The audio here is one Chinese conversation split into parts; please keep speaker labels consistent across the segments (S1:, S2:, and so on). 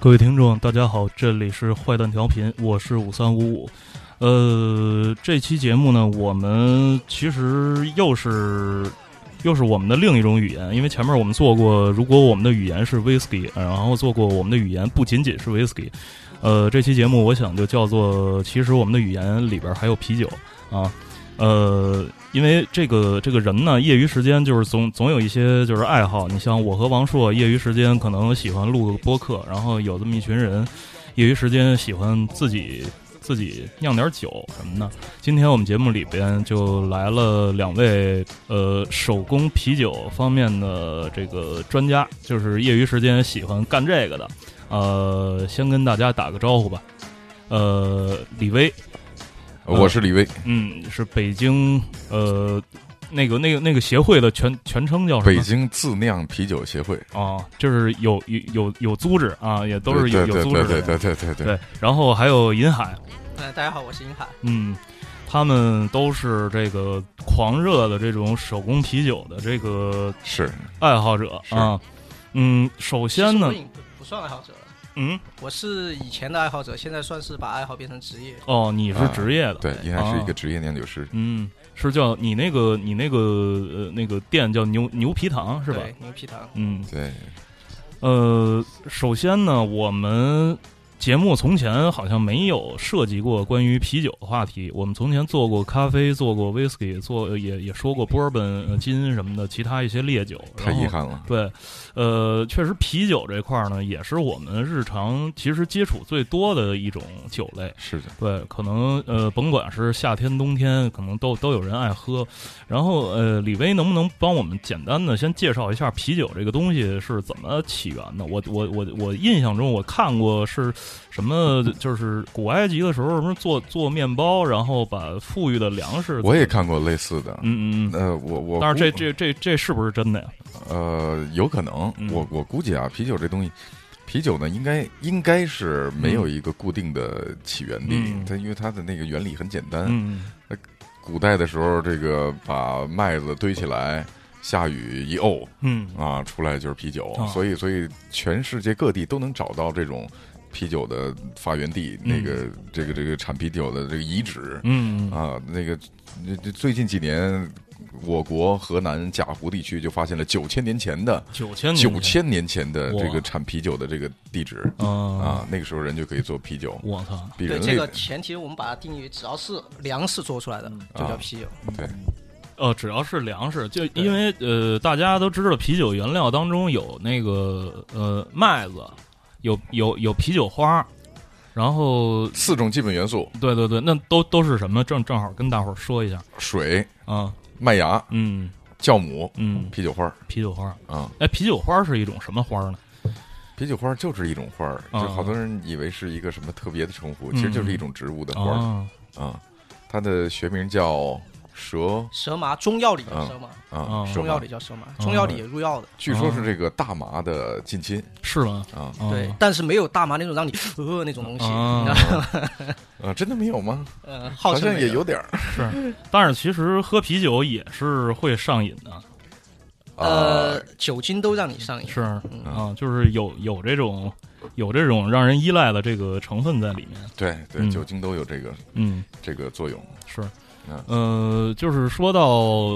S1: 各位听众，大家好，这里是坏蛋调频，我是五三五五。呃，这期节目呢，我们其实又是又是我们的另一种语言，因为前面我们做过，如果我们的语言是 whisky，然后做过我们的语言不仅仅是 whisky。呃，这期节目我想就叫做，其实我们的语言里边还有啤酒啊。呃，因为这个这个人呢，业余时间就是总总有一些就是爱好。你像我和王硕，业余时间可能喜欢录个播客，然后有这么一群人，业余时间喜欢自己自己酿点酒什么的。今天我们节目里边就来了两位呃手工啤酒方面的这个专家，就是业余时间喜欢干这个的。呃，先跟大家打个招呼吧。呃，李威。
S2: 我是李威，
S1: 嗯，是北京呃，那个那个那个协会的全全称叫什么？
S2: 北京自酿啤酒协会
S1: 啊，就是有有有有组织啊，也都是有有组织
S2: 的，对对对对
S1: 对对。然后还有银海，
S3: 哎，大家好，我是银海，
S1: 嗯，他们都是这个狂热的这种手工啤酒的这个
S2: 是
S1: 爱好者啊，嗯，首先呢，
S3: 不算爱好者。
S1: 嗯，
S3: 我是以前的爱好者，现在算是把爱好变成职业。
S1: 哦，你是职业的，
S2: 对，应该是一个职业酿酒师。
S1: 嗯，是叫你那个你那个呃那个店叫牛牛皮糖是吧？
S3: 牛皮糖。
S1: 嗯，
S2: 对。
S1: 呃，首先呢，我们。节目从前好像没有涉及过关于啤酒的话题。我们从前做过咖啡，做过 whisky，做也也说过波本、金什么的，其他一些烈酒。
S2: 太遗憾了。
S1: 对，呃，确实啤酒这块儿呢，也是我们日常其实接触最多的一种酒类。
S2: 是的。
S1: 对，可能呃，甭管是夏天、冬天，可能都都有人爱喝。然后呃，李威能不能帮我们简单的先介绍一下啤酒这个东西是怎么起源的？我我我我印象中我看过是。什么就是古埃及的时候，什么做做面包，然后把富裕的粮食。
S2: 我也看过类似的，
S1: 嗯
S2: 嗯嗯。呃，我我，
S1: 但是这这这这是不是真的呀？
S2: 呃，有可能。我我估计啊，啤酒这东西，啤酒呢，应该应该是没有一个固定的起源地。它因为它的那个原理很简单。
S1: 嗯。
S2: 那古代的时候，这个把麦子堆起来，下雨一沤，
S1: 嗯
S2: 啊，出来就是啤酒。所以所以全世界各地都能找到这种。啤酒的发源地，那个这个这个产啤酒的这个遗址，
S1: 嗯
S2: 啊，那个最近几年，我国河南贾湖地区就发现了九千年前的
S1: 九千
S2: 九千年前的这个产啤酒的这个地址啊，那个时候人就可以做啤酒。
S1: 我操！
S3: 对这个前提，我们把它定义，只要是粮食做出来的，就叫啤酒。
S2: 对，
S1: 呃，只要是粮食，就因为呃，大家都知道啤酒原料当中有那个呃麦子。有有有啤酒花，然后
S2: 四种基本元素。
S1: 对对对，那都都是什么？正正好跟大伙儿说一下。
S2: 水
S1: 啊，
S2: 麦芽，
S1: 嗯，
S2: 酵母，
S1: 嗯，
S2: 啤酒花，
S1: 啤酒花
S2: 啊。
S1: 哎，啤酒花是一种什么花呢？
S2: 啤酒花就是一种花儿，就好多人以为是一个什么特别的称呼，其实就是一种植物的花儿啊。它的学名叫。蛇
S3: 蛇麻，中药里叫蛇麻
S2: 啊，
S3: 中药里叫蛇麻，中药里也入药的。
S2: 据说是这个大麻的近亲，
S1: 是吗？
S2: 啊，
S3: 对，但是没有大麻那种让你呃那种东西，你知道吗？
S2: 啊，真的没有吗？
S3: 呃，好
S2: 像也有点儿。
S1: 是，但是其实喝啤酒也是会上瘾的。
S3: 呃，酒精都让你上瘾。
S1: 是啊，就是有有这种有这种让人依赖的这个成分在里面。
S2: 对对，酒精都有这个
S1: 嗯
S2: 这个作用。
S1: 是。呃，就是说到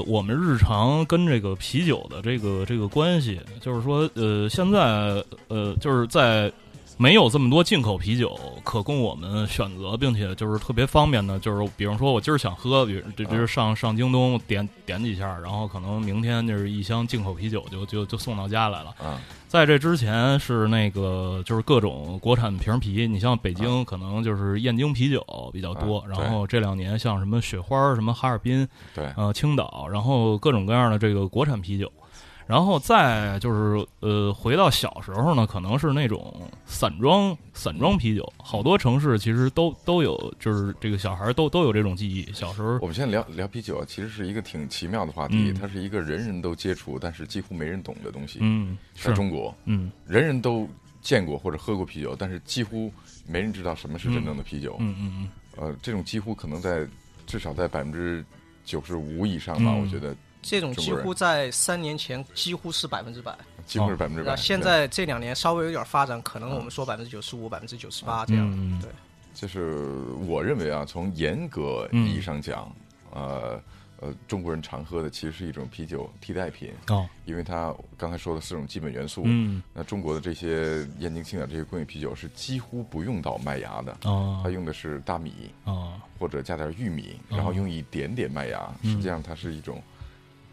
S1: 我们日常跟这个啤酒的这个这个关系，就是说，呃，现在呃，就是在没有这么多进口啤酒可供我们选择，并且就是特别方便的，就是比方说我今儿想喝，比如这这是上上京东点点几下，然后可能明天就是一箱进口啤酒就就就送到家来了。在这之前是那个就是各种国产瓶啤，你像北京可能就是燕京啤酒比较多，然后这两年像什么雪花、什么哈尔滨，
S2: 对，
S1: 呃，青岛，然后各种各样的这个国产啤酒。然后再就是呃，回到小时候呢，可能是那种散装散装啤酒，好多城市其实都都有，就是这个小孩都都有这种记忆。小时候，
S2: 我们现在聊聊啤酒，其实是一个挺奇妙的话题，它是一个人人都接触，但是几乎没人懂的东西。
S1: 嗯，
S2: 在中国，
S1: 嗯，
S2: 人人都见过或者喝过啤酒，但是几乎没人知道什么是真正的啤酒。
S1: 嗯嗯嗯。
S2: 呃，这种几乎可能在至少在百分之九十五以上吧，我觉得。
S3: 这种几乎在三年前几乎是百分之百，
S2: 几乎是百分之百。
S3: 现在这两年稍微有点发展，可能我们说百分之九十五、百分之九十八这样。对，
S2: 就是我认为啊，从严格意义上讲，呃呃，中国人常喝的其实是一种啤酒替代品
S1: 哦，
S2: 因为它刚才说的四种基本元素，
S1: 嗯，
S2: 那中国的这些燕京、青岛这些工业啤酒是几乎不用到麦芽的
S1: 哦，
S2: 它用的是大米
S1: 哦，
S2: 或者加点玉米，然后用一点点麦芽，实际上它是一种。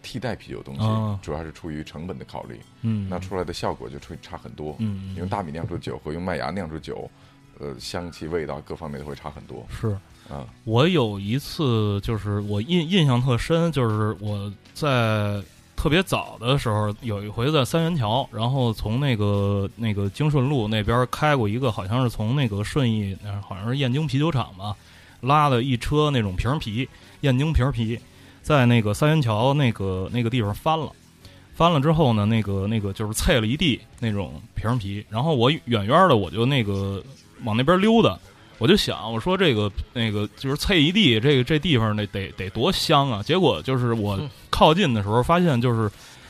S2: 替代啤酒东西，主要是出于成本的考虑，
S1: 嗯，
S2: 那出来的效果就会差很多，嗯，用大米酿出酒和用麦芽酿出酒，呃，香气、味道各方面都会差很多。
S1: 是，
S2: 啊，
S1: 我有一次就是我印印象特深，就是我在特别早的时候，有一回在三元桥，然后从那个那个京顺路那边开过一个，好像是从那个顺义，好像是燕京啤酒厂吧，拉了一车那种瓶啤，燕京瓶啤。在那个三元桥那个那个地方翻了，翻了之后呢，那个那个就是碎了一地那种瓶皮。然后我远远的我就那个往那边溜达，我就想我说这个那个就是碎一地，这个这地方得得得多香啊！结果就是我靠近的时候发现就是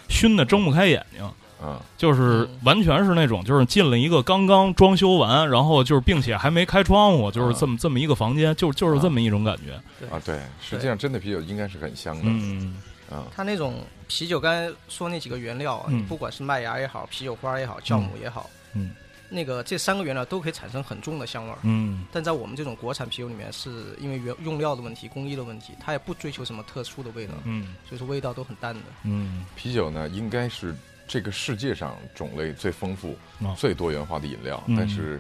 S1: 熏的睁不开眼睛。
S2: 啊，
S1: 就是完全是那种，就是进了一个刚刚装修完，然后就是并且还没开窗户，就是这么这么一个房间，就就是这么一种感觉。
S2: 啊，对，实际上真的啤酒应该是很香的。
S1: 嗯，
S2: 啊，
S3: 它那种啤酒，刚才说那几个原料，不管是麦芽也好，啤酒花也好，酵母也好，
S1: 嗯，
S3: 那个这三个原料都可以产生很重的香味儿。
S1: 嗯，
S3: 但在我们这种国产啤酒里面，是因为原用料的问题、工艺的问题，它也不追求什么特殊的味道。
S1: 嗯，
S3: 所以说味道都很淡的。
S1: 嗯，
S2: 啤酒呢，应该是。这个世界上种类最丰富、最多元化的饮料，但是，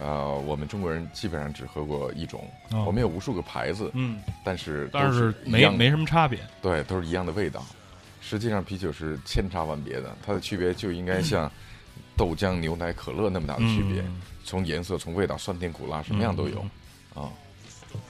S2: 呃，我们中国人基本上只喝过一种。我们有无数个牌子，
S1: 嗯，
S2: 但是
S1: 但
S2: 是
S1: 没没什么差别。
S2: 对，都是一样的味道。实际上，啤酒是千差万别的，它的区别就应该像豆浆、牛奶、可乐那么大的区别。从颜色、从味道、酸甜苦辣，什么样都有。啊，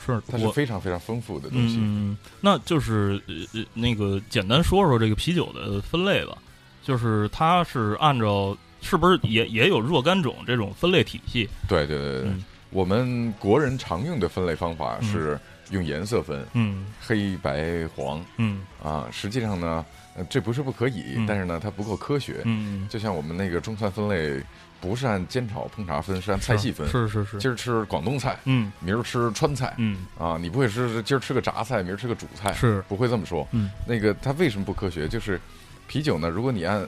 S1: 是，
S2: 它是非常非常丰富的东西。
S1: 嗯，那就是呃那个简单说说这个啤酒的分类吧。就是它是按照是不是也也有若干种这种分类体系？
S2: 对对对对，我们国人常用的分类方法是用颜色分，
S1: 嗯，
S2: 黑白黄，
S1: 嗯。
S2: 啊，实际上呢，这不是不可以，但是呢，它不够科学，
S1: 嗯，
S2: 就像我们那个中餐分类不是按煎炒烹炸分，是按菜系分，
S1: 是是是，
S2: 今儿吃广东菜，
S1: 嗯，
S2: 明儿吃川菜，
S1: 嗯。
S2: 啊，你不会是今儿吃个炸菜，明儿吃个主菜，
S1: 是。
S2: 不会这么说，
S1: 嗯，
S2: 那个它为什么不科学？就是。啤酒呢？如果你按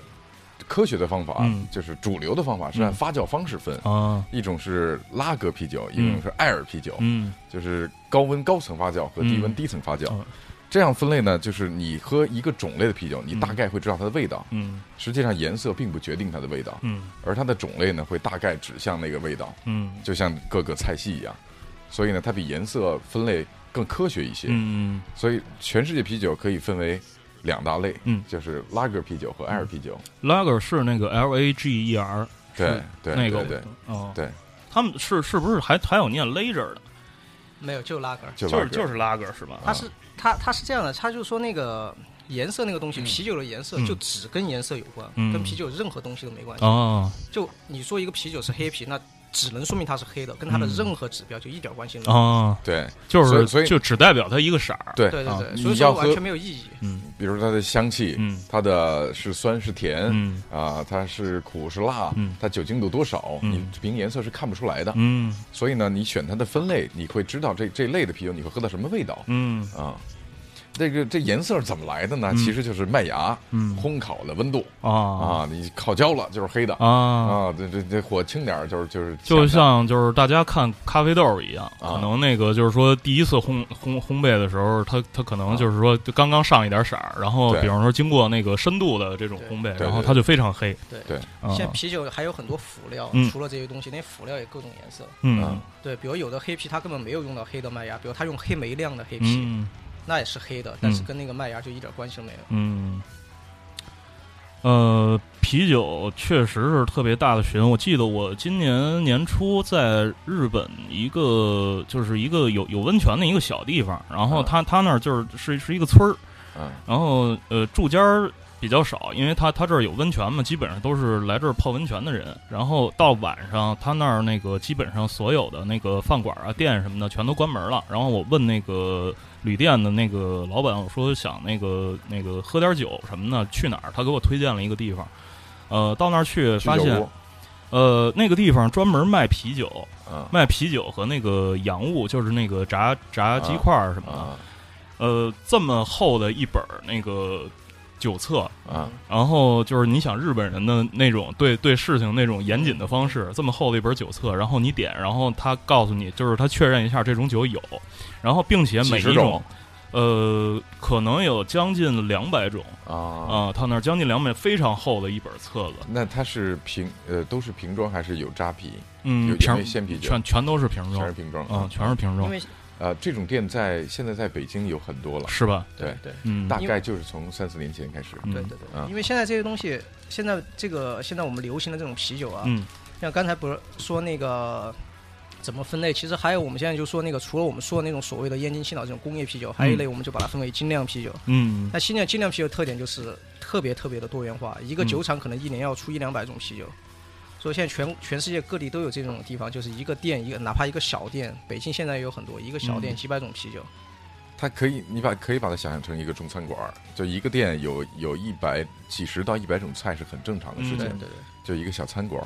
S2: 科学的方法，就是主流的方法是按发酵方式分。
S1: 啊，
S2: 一种是拉格啤酒，一种是艾尔啤酒，
S1: 嗯，
S2: 就是高温高层发酵和低温低层发酵。这样分类呢，就是你喝一个种类的啤酒，你大概会知道它的味道，
S1: 嗯，
S2: 实际上颜色并不决定它的味道，
S1: 嗯，
S2: 而它的种类呢会大概指向那个味道，
S1: 嗯，
S2: 就像各个菜系一样，所以呢，它比颜色分类更科学一些，
S1: 嗯，
S2: 所以全世界啤酒可以分为。两大类，
S1: 嗯，
S2: 就是拉格啤酒和艾尔啤酒。
S1: 拉格是那个 L A G E R，
S2: 对对，
S1: 那个
S2: 对，
S1: 哦，
S2: 对，
S1: 他们是是不是还还有念 lager 的？
S3: 没有，就拉格，
S1: 就是就是拉格是吧？
S3: 它是它它是这样的，它就是说那个颜色那个东西，啤酒的颜色就只跟颜色有关，跟啤酒任何东西都没关系。
S1: 哦，
S3: 就你说一个啤酒是黑啤，那。只能说明它是黑的，跟它的任何指标就一点关系没有。
S1: 啊，
S2: 对，
S1: 就是
S2: 所以
S1: 就只代表它一个色儿。
S2: 对
S3: 对对对，所以说完全没有意义。
S1: 嗯，
S2: 比如它的香气，
S1: 嗯，
S2: 它的是酸是甜，
S1: 嗯
S2: 啊，它是苦是辣，
S1: 嗯，
S2: 它酒精度多少，
S1: 你
S2: 凭颜色是看不出来的。
S1: 嗯，
S2: 所以呢，你选它的分类，你会知道这这类的啤酒你会喝到什么味道。
S1: 嗯
S2: 啊。这个这颜色是怎么来的呢？其实就是麦芽烘烤的温度
S1: 啊
S2: 啊！你烤焦了就是黑的
S1: 啊
S2: 啊！这这这火轻点就是就是
S1: 就像就是大家看咖啡豆一样，可能那个就是说第一次烘烘烘焙的时候，它它可能就是说就刚刚上一点色儿，然后比方说经过那个深度的这种烘焙，然后它就非常黑。
S3: 对
S2: 对，
S3: 现在啤酒还有很多辅料，除了这些东西，那辅料也各种颜色。
S1: 嗯，
S3: 对，比如有的黑啤它根本没有用到黑的麦芽，比如它用黑莓酿的黑啤。那也是黑的，但是跟那个麦芽就一点关系都没有。
S1: 嗯，呃，啤酒确实是特别大的群。我记得我今年年初在日本一个就是一个有有温泉的一个小地方，然后他他那儿就是是是一个村儿，
S2: 嗯，
S1: 然后呃住家儿比较少，因为他他这儿有温泉嘛，基本上都是来这儿泡温泉的人。然后到晚上，他那儿那个基本上所有的那个饭馆啊、店什么的全都关门了。然后我问那个。旅店的那个老板，我说想那个那个喝点酒什么的，去哪儿？他给我推荐了一个地方，呃，到那儿去发现，呃，那个地方专门卖啤酒，卖啤酒和那个洋物，就是那个炸炸鸡块什么的，呃，这么厚的一本那个。酒册
S2: 啊，
S1: 然后就是你想日本人的那种对对事情那种严谨的方式，这么厚的一本酒册，然后你点，然后他告诉你，就是他确认一下这种酒有，然后并且每一种，呃，可能有将近两百种。
S2: 啊。
S1: 啊，他那将近两百非常厚的一本册子。
S2: 那它是瓶呃都是瓶装还是有扎啤？
S1: 嗯，
S2: 瓶鲜啤酒？
S1: 全全都是瓶装，
S2: 全是瓶装。
S1: 啊，全是瓶装。
S3: 因为
S2: 呃，这种店在现在在北京有很多了，
S1: 是吧？
S2: 对
S3: 对，
S1: 嗯，
S2: 大概就是从三四年前开始。
S3: 对对对，因为现在这些东西，现在这个现在我们流行的这种啤酒啊，
S1: 嗯，
S3: 像刚才不是说那个怎么分类？其实还有我们现在就说那个，除了我们说的那种所谓的燕京、青岛这种工业啤酒，还有一类我们就把它分为精酿啤酒。
S1: 嗯，
S3: 那精酿精酿啤酒特点就是特别特别的多元化，一个酒厂可能一年要出一两百种啤酒。所以现在全全世界各地都有这种地方，就是一个店一个，哪怕一个小店，北京现在也有很多，一个小店几百种啤酒。
S2: 它可以，你把可以把它想象成一个中餐馆，就一个店有有一百几十到一百种菜是很正常的事情。对
S3: 对对，
S2: 就一个小餐馆。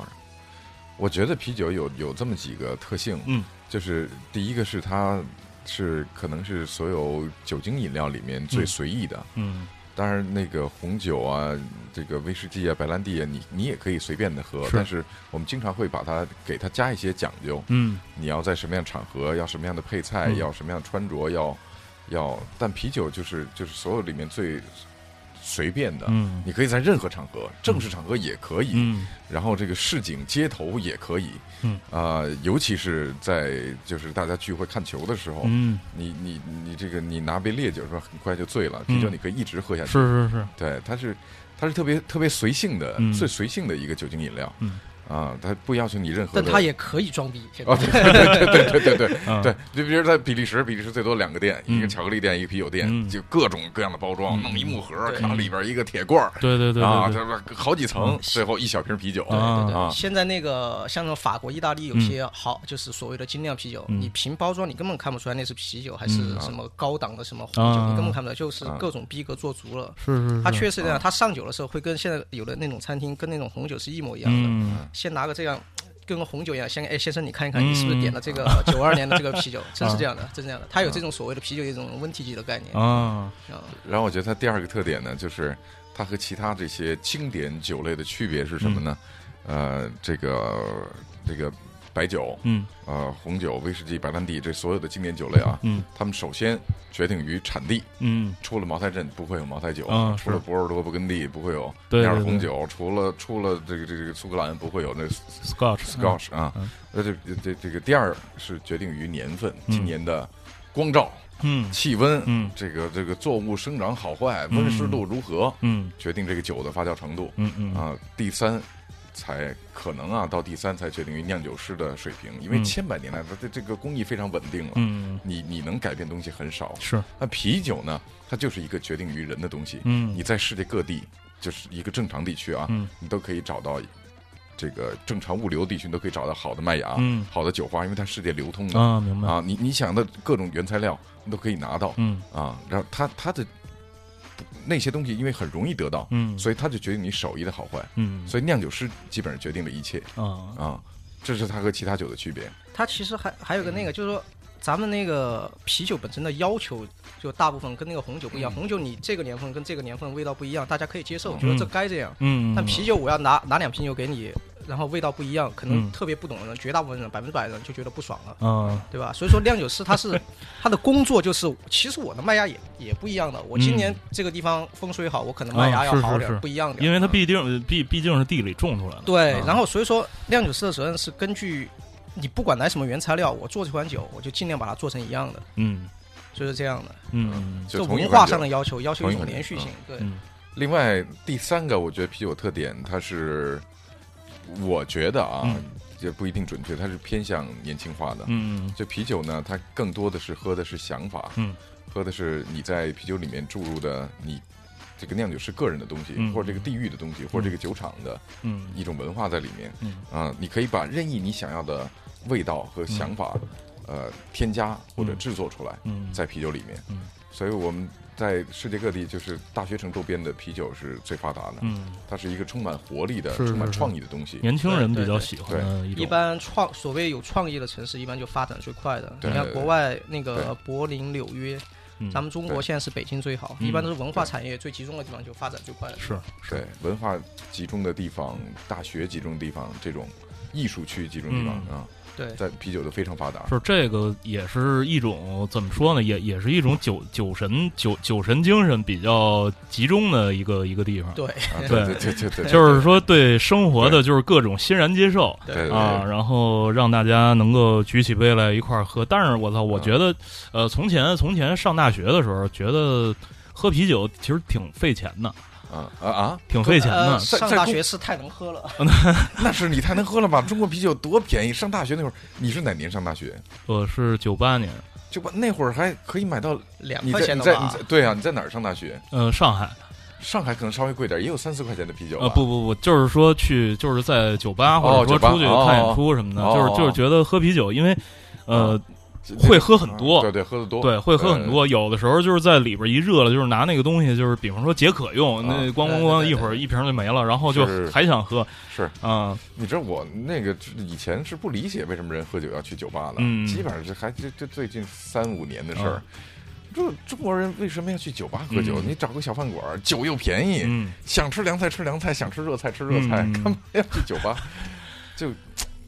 S2: 我觉得啤酒有有这么几个特性，
S1: 嗯，
S2: 就是第一个是它是可能是所有酒精饮料里面最随意的，
S1: 嗯。
S2: 当然，那个红酒啊，这个威士忌啊，白兰地啊，你你也可以随便的喝。但是我们经常会把它给它加一些讲究。
S1: 嗯，
S2: 你要在什么样场合，要什么样的配菜，要什么样的穿着，要要。但啤酒就是就是所有里面最。随便的，
S1: 嗯，
S2: 你可以在任何场合，正式场合也可以，
S1: 嗯，
S2: 然后这个市井街头也可以，
S1: 嗯，
S2: 啊，尤其是在就是大家聚会看球的时候，
S1: 嗯，
S2: 你你你这个你拿杯烈酒说很快就醉了，啤酒你可以一直喝下去，
S1: 是是是，
S2: 对，它是它是特别特别随性的，最随性的一个酒精饮料，
S1: 嗯。
S2: 啊，他不要求你任何，
S3: 但他也可以装逼。
S2: 哦，对对对对对对对，就比如在比利时，比利时最多两个店，一个巧克力店，一个啤酒店，就各种各样的包装，弄一木盒，看里边一个铁罐
S1: 对对对
S2: 啊，好几层，最后一小瓶啤酒对对。
S3: 现在那个像那种法国、意大利有些好，就是所谓的精酿啤酒，你凭包装你根本看不出来那是啤酒还是什么高档的什么红酒，你根本看不出来，就是各种逼格做足了。
S1: 是是，
S3: 它确实这样，他上酒的时候会跟现在有的那种餐厅跟那种红酒是一模一样的，先拿个这样。跟个红酒一样，先哎，先生，你看一看，你是不是点了这个 九二年的这个啤酒？真是这样的，真是这样的。它有这种所谓的啤酒一种温体级的概念
S1: 啊。
S2: 然后我觉得它第二个特点呢，就是它和其他这些经典酒类的区别是什么呢？呃，这个这个。白酒，
S1: 嗯，
S2: 呃，红酒、威士忌、白兰地，这所有的经典酒类啊，
S1: 嗯，
S2: 他们首先决定于产地，
S1: 嗯，
S2: 出了茅台镇不会有茅台酒，
S1: 啊，
S2: 除了波尔多、勃艮第不会有那样的红酒，除了出了这个这个苏格兰不会有那
S1: Scotch，Scotch
S2: 啊，那这这这个第二是决定于年份，今年的光照，
S1: 嗯，
S2: 气温，
S1: 嗯，
S2: 这个这个作物生长好坏，温湿度如何，
S1: 嗯，
S2: 决定这个酒的发酵程度，
S1: 嗯嗯。
S2: 啊，第三。才可能啊，到第三才决定于酿酒师的水平，因为千百年来，它的这个工艺非常稳定了。
S1: 嗯，
S2: 你你能改变东西很少。
S1: 是，
S2: 那啤酒呢？它就是一个决定于人的东西。
S1: 嗯，
S2: 你在世界各地，就是一个正常地区啊，你都可以找到这个正常物流地区，都可以找到好的麦芽，
S1: 嗯，
S2: 好的酒花，因为它世界流通的
S1: 啊，明白
S2: 啊。你你想的各种原材料，你都可以拿到。
S1: 嗯，
S2: 啊，然后它它的。那些东西因为很容易得到，
S1: 嗯，
S2: 所以它就决定你手艺的好坏，
S1: 嗯，
S2: 所以酿酒师基本上决定了一切，
S1: 啊
S2: 啊，这是它和其他酒的区别。
S3: 它其实还还有个那个，就是说咱们那个啤酒本身的要求，就大部分跟那个红酒不一样。红酒你这个年份跟这个年份味道不一样，大家可以接受，觉得这该这样。
S1: 嗯，
S3: 但啤酒我要拿拿两瓶酒给你。然后味道不一样，可能特别不懂的人，绝大部分人百分之百的人就觉得不爽了，
S1: 嗯，
S3: 对吧？所以说酿酒师他是 他的工作就是，其实我的麦芽也也不一样的。我今年这个地方风水好，我可能麦芽要好点，不一样的。
S1: 因为它毕竟毕毕竟是地里种出来的。
S3: 对，然后所以说酿酒师的责任是根据你不管来什么原材料，我做这款酒，我就尽量把它做成一样的。
S1: 嗯，
S3: 就是这样的。
S1: 嗯，
S3: 就文化上的要求，要求一种连续性。对。
S2: 另外第三个，我觉得啤酒特点，它是我觉得啊，也不一定准确，它是偏向年轻化的。
S1: 嗯，
S2: 就啤酒呢，它更多的是喝的是想法，
S1: 嗯，
S2: 喝的是你在啤酒里面注入的你这个酿酒师个人的东西，或者这个地域的东西，或者这个酒厂的一种文化在里面。
S1: 嗯。
S2: 啊，你可以把任意你想要的味道和想法，呃，添加或者制作出来，在啤酒里面。
S1: 嗯，
S2: 所以我们。在世界各地，就是大学城周边的啤酒是最发达的。
S1: 嗯，
S2: 它是一个充满活力的、充满创意的东西。
S1: 年轻人比较喜欢。
S3: 一般创所谓有创意的城市，一般就发展最快的。你看国外那个柏林、纽约，咱们中国现在是北京最好。一般都是文化产业最集中的地方，就发展最快的。
S1: 是，
S2: 对文化集中的地方、大学集中的地方、这种艺术区集中地方啊。
S3: 对，
S2: 在啤酒都非常发达。
S1: 是这个，也是一种怎么说呢？也也是一种酒酒神酒酒神精神比较集中的一个一个地方。
S3: 对，
S2: 对对对对，
S1: 就是说对生活的就是各种欣然接受
S2: 啊，
S1: 然后让大家能够举起杯来一块儿喝。但是我操，我觉得呃，从前从前上大学的时候，觉得喝啤酒其实挺费钱的。
S2: 啊啊啊！
S1: 挺费钱的。
S3: 上大学是太能喝了，
S2: 那是你太能喝了吧？中国啤酒多便宜！上大学那会儿，你是哪年上大学？
S1: 我是九八年，
S2: 九八那会儿还可以买到
S3: 两块钱
S2: 的吧？对啊，你在哪儿上大学？
S1: 呃，上海。
S2: 上海可能稍微贵点，也有三四块钱的啤酒。
S1: 呃，不不不，就是说去，就是在酒吧或者说出去看演出什么的，就是就是觉得喝啤酒，因为呃。会喝很多，
S2: 对对，喝的多，
S1: 对，会喝很多。有的时候就是在里边一热了，就是拿那个东西，就是比方说解渴用，那咣咣咣，一会儿一瓶就没了，然后就还想喝。
S2: 是
S1: 啊，
S2: 你知道我那个以前是不理解为什么人喝酒要去酒吧的，基本上是还就就最近三五年的事儿。这中国人为什么要去酒吧喝酒？你找个小饭馆，酒又便宜，想吃凉菜吃凉菜，想吃热菜吃热菜，干嘛要去酒吧？就。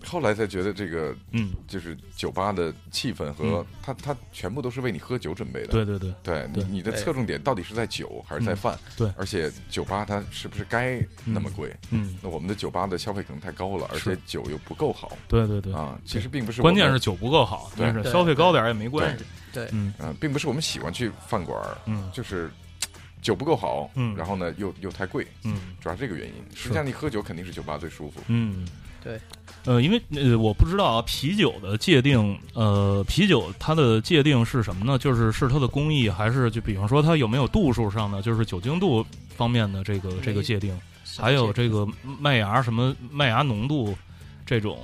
S2: 后来才觉得这个，
S1: 嗯，
S2: 就是酒吧的气氛和它，它全部都是为你喝酒准备的。
S1: 对对对，
S2: 对你你的侧重点到底是在酒还是在饭？
S1: 对，
S2: 而且酒吧它是不是该那么贵？
S1: 嗯，
S2: 那我们的酒吧的消费可能太高了，而且酒又不够好。
S1: 对对对，
S2: 啊，其实并不是，
S1: 关键是酒不够好，
S2: 但是，
S1: 消费高点也没关
S3: 系。对，
S1: 嗯。
S2: 并不是我们喜欢去饭馆，
S1: 嗯，
S2: 就是酒不够好，
S1: 嗯，
S2: 然后呢又又太贵，
S1: 嗯，
S2: 主要是这个原因。实际上你喝酒肯定是酒吧最舒服，
S1: 嗯。
S3: 对，
S1: 呃，因为呃，我不知道啊，啤酒的界定，呃，啤酒它的界定是什么呢？就是是它的工艺，还是就比方说它有没有度数上的，就是酒精度方面的这个这个界定，还有这个麦芽什么麦芽浓度这种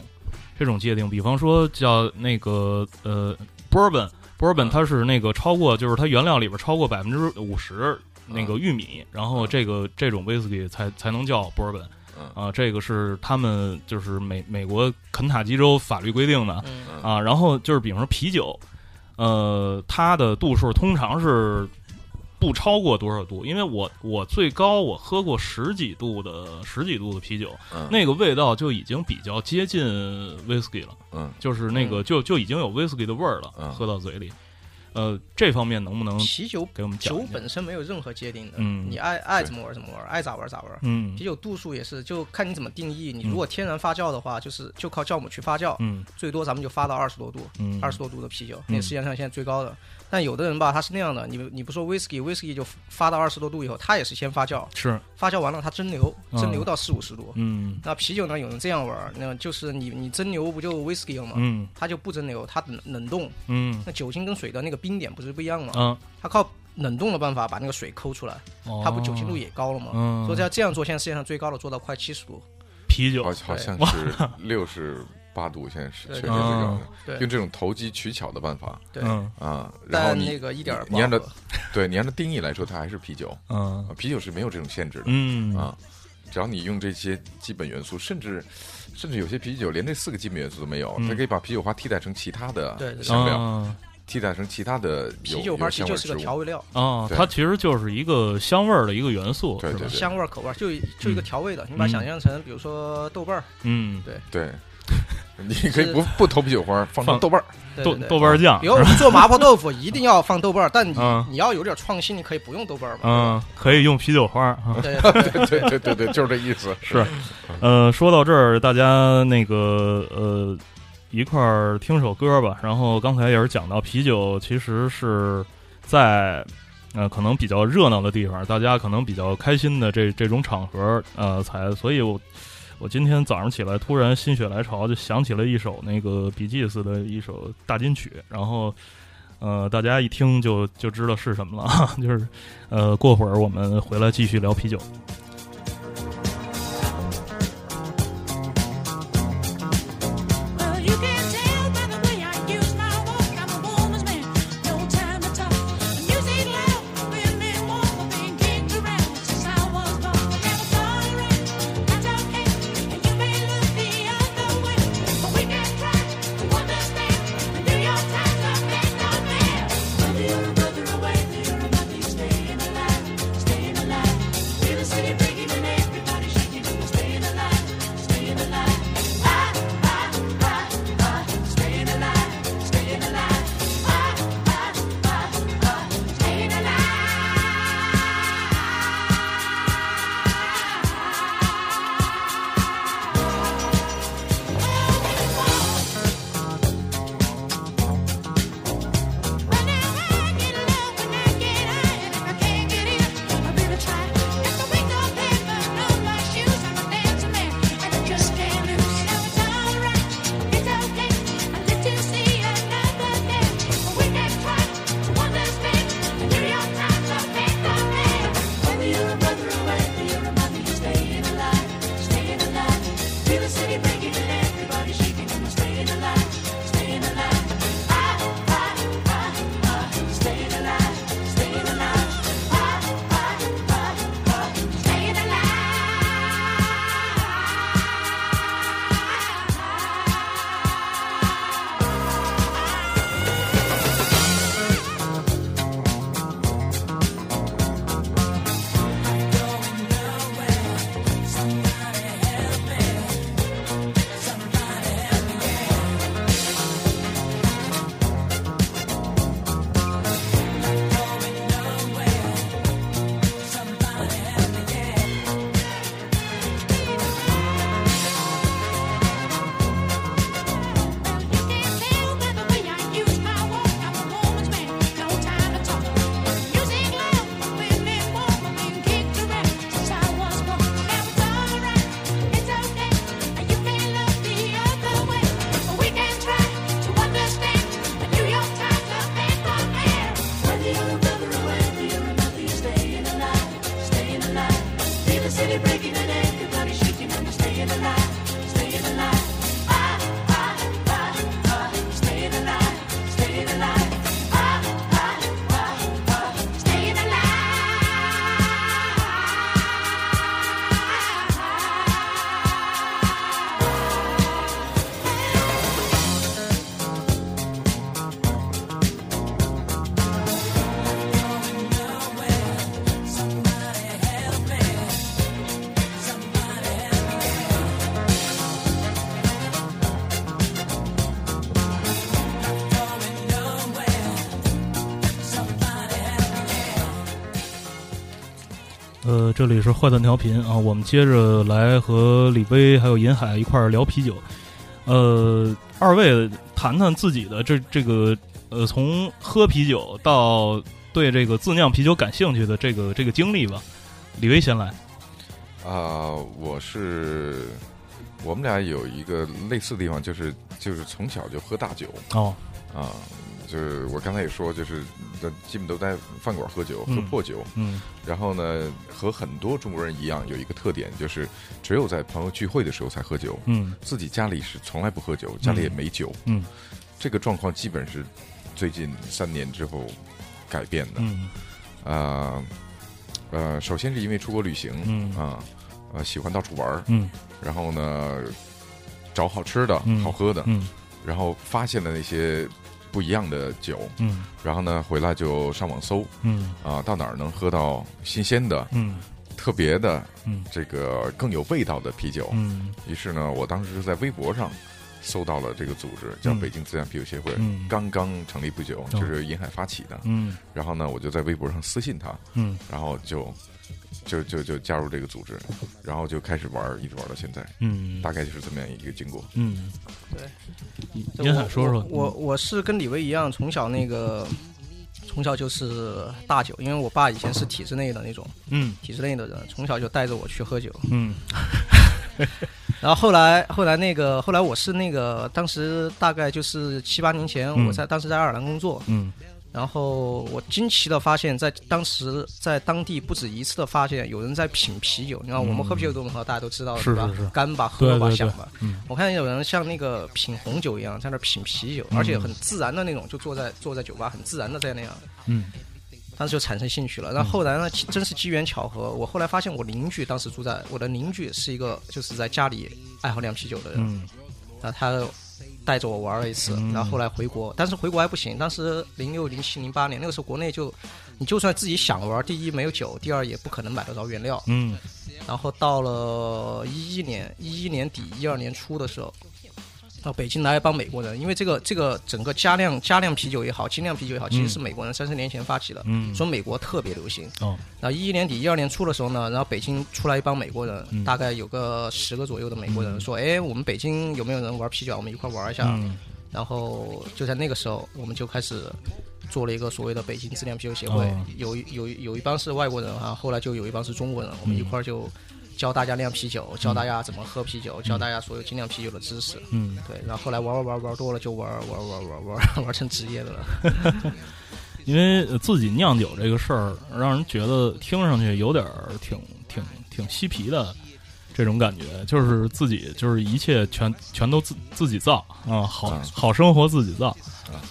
S1: 这种界定。比方说叫那个呃，bourbon，bourbon 它是那个超过，就是它原料里边超过百分之五十那个玉米，然后这个这种威士忌才才能叫 bourbon。啊，这个是他们就是美美国肯塔基州法律规定的啊。然后就是比方说啤酒，呃，它的度数通常是不超过多少度？因为我我最高我喝过十几度的十几度的啤酒，那个味道就已经比较接近威士忌了。
S2: 嗯，
S1: 就是那个就就已经有威士忌的味儿了，喝到嘴里。呃，这方面能不能
S3: 啤酒
S1: 给我们讲？
S3: 酒本身没有任何界定的，
S1: 嗯，
S3: 你爱爱怎么玩怎么玩，爱咋玩咋玩。
S1: 嗯，
S3: 啤酒度数也是，就看你怎么定义。你如果天然发酵的话，就是就靠酵母去发酵，
S1: 嗯，
S3: 最多咱们就发到二十多度，
S1: 嗯，
S3: 二十多度的啤酒，那世界上现在最高的。但有的人吧，他是那样的，你你不说 whisky，whisky 就发到二十多度以后，他也是先发酵，
S1: 是
S3: 发酵完了，它蒸馏，蒸馏到四五十度，
S1: 嗯，
S3: 那啤酒呢，有人这样玩，那就是你你蒸馏不就 whisky 了吗？
S1: 嗯，
S3: 它就不蒸馏，它冷冷冻，
S1: 嗯，
S3: 那酒精跟水的那个冰点不是不一样吗？
S1: 嗯，
S3: 它靠冷冻的办法把那个水抠出来，它不酒精度也高了吗？
S1: 嗯，
S3: 所以要这样做，现在世界上最高的做到快七十度，
S1: 啤酒
S2: 好像是六十。八度现在是确实是这样的，用这种投机取巧的办法，
S3: 对。
S2: 啊，然后你
S3: 那个一点
S2: 你按照 对你按照定义来说，它还是啤酒，
S1: 嗯，
S2: 啤酒是没有这种限制的，
S1: 嗯。
S2: 啊，只要你用这些基本元素，甚至甚至有些啤酒连这四个基本元素都没有，它可以把啤酒花替代成其他的香料，替代成其他的
S3: 啤酒花，其实就是个调味料
S1: 啊，它其实就是一个香味儿的一个元素，
S2: 对对，
S3: 香味儿口味儿就就一个调味的，你把它想象成比如说豆瓣儿，
S1: 嗯，
S3: 对。
S2: 对。你可以不不投啤酒花，
S1: 放
S2: 豆瓣儿，
S1: 豆豆瓣酱。
S3: 比如我们做麻婆豆腐，一定要放豆瓣儿，但你你要有点创新，你可以不用豆瓣儿嘛。
S1: 嗯，可以用啤酒花。
S3: 对
S2: 对对对对，就是这意思。
S1: 是，呃，说到这儿，大家那个呃，一块儿听首歌吧。然后刚才也是讲到啤酒，其实是在
S4: 呃，可能比较热闹的地方，大家可能比较开心的这这种场合，呃，才，所以我我我今天早上起来突然心血来潮，就想起了一首那个比基斯的一首大金曲，然后，呃，大家一听就就知道是什么了，就是，呃，过会儿我们回来继续聊啤酒。这里是坏蛋调频啊，我们接着来和李威还有银海一块儿聊啤酒。呃，二位谈谈自己的这这个呃，从喝啤酒到对这个自酿啤酒感兴趣的这个这个经历吧。李威先来。
S2: 啊，我是我们俩有一个类似的地方，就是就是从小就喝大酒。
S4: 哦，
S2: 啊。就是我刚才也说，就是基本都在饭馆喝酒，喝破酒。
S4: 嗯，
S2: 然后呢，和很多中国人一样，有一个特点，就是只有在朋友聚会的时候才喝酒。
S4: 嗯，
S2: 自己家里是从来不喝酒，家里也没酒。
S4: 嗯，
S2: 这个状况基本是最近三年之后改变的。
S4: 嗯，
S2: 啊，呃，首先是因为出国旅行。
S4: 嗯
S2: 啊，呃，喜欢到处玩。
S4: 嗯，
S2: 然后呢，找好吃的好喝的。
S4: 嗯，
S2: 然后发现了那些。不一样的酒，
S4: 嗯，
S2: 然后呢，回来就上网搜，
S4: 嗯，
S2: 啊，到哪儿能喝到新鲜的，
S4: 嗯，
S2: 特别的，
S4: 嗯，
S2: 这个更有味道的啤酒，
S4: 嗯，
S2: 于是呢，我当时是在微博上搜到了这个组织，叫北京自然啤酒协会，
S4: 嗯，
S2: 刚刚成立不久，就是银海发起的，
S4: 嗯，
S2: 然后呢，我就在微博上私信他，
S4: 嗯，
S2: 然后就。就就就加入这个组织，然后就开始玩，一直玩到现在。
S4: 嗯，
S2: 大概就是这么样一个经过。
S4: 嗯，
S3: 对。
S4: 您想说说，
S3: 我我是跟李威一样，从小那个从小就是大酒，因为我爸以前是体制内的那种，
S1: 嗯，
S3: 体制内的人，从小就带着我去喝酒，
S1: 嗯。
S3: 然后后来，后来那个，后来我是那个，当时大概就是七八年前，我在当时在爱尔兰工作，
S1: 嗯。
S3: 然后我惊奇的发现，在当时在当地不止一次的发现，有人在品啤酒。你看，我们喝啤酒的文化大家都知道
S1: 是
S3: 吧？干吧，
S1: 喝
S3: 吧，香吧。我看有人像那个品红酒一样在那品啤酒，而且很自然的那种，就坐在坐在酒吧，很自然的在那样。
S1: 嗯。
S3: 当时就产生兴趣了。然后后来呢，真是机缘巧合，我后来发现我邻居当时住在我的邻居是一个就是在家里爱好酿啤酒的人。
S1: 嗯。
S3: 那他。带着我玩了一次，然后后来回国，但是回国还不行。当时零六、零七、零八年那个时候，国内就你就算自己想玩，第一没有酒，第二也不可能买得着原料。
S1: 嗯。
S3: 然后到了一一年，一一年底、一二年初的时候。到北京来一帮美国人，因为这个这个整个加量加量啤酒也好，精酿啤酒也好，其实是美国人三十年前发起的，说美国特别流行。
S1: 哦，
S3: 然后一一年底、一二年初的时候呢，然后北京出来一帮美国人，大概有个十个左右的美国人，说：“哎，我们北京有没有人玩啤酒？我们一块玩一下。”然后就在那个时候，我们就开始做了一个所谓的北京质量啤酒协会，有有有一帮是外国人啊，后来就有一帮是中国人，我们一块就。教大家酿啤酒，教大家怎么喝啤酒，教大家所有精酿啤酒的知识。
S1: 嗯，
S3: 对。然后后来玩玩玩玩多了，就玩玩玩玩玩 玩成职业的了。
S1: 因为自己酿酒这个事儿，让人觉得听上去有点儿挺挺挺嬉皮的这种感觉，就是自己就是一切全全都自自己造啊，好好生活自己造
S2: 啊。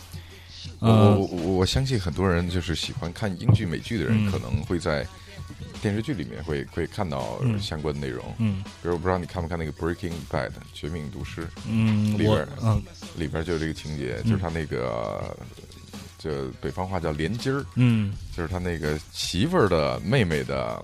S2: 我我我相信很多人就是喜欢看英剧美剧的人，可能会在。电视剧里面会会看到相关的内容，
S1: 嗯，
S2: 比如我不知道你看不看那个《Breaking Bad》绝命毒师，
S1: 嗯，
S2: 里边
S1: 嗯。
S2: 里边就有这个情节，就是他那个就北方话叫连襟儿，
S1: 嗯，
S2: 就是他那个媳妇儿的妹妹的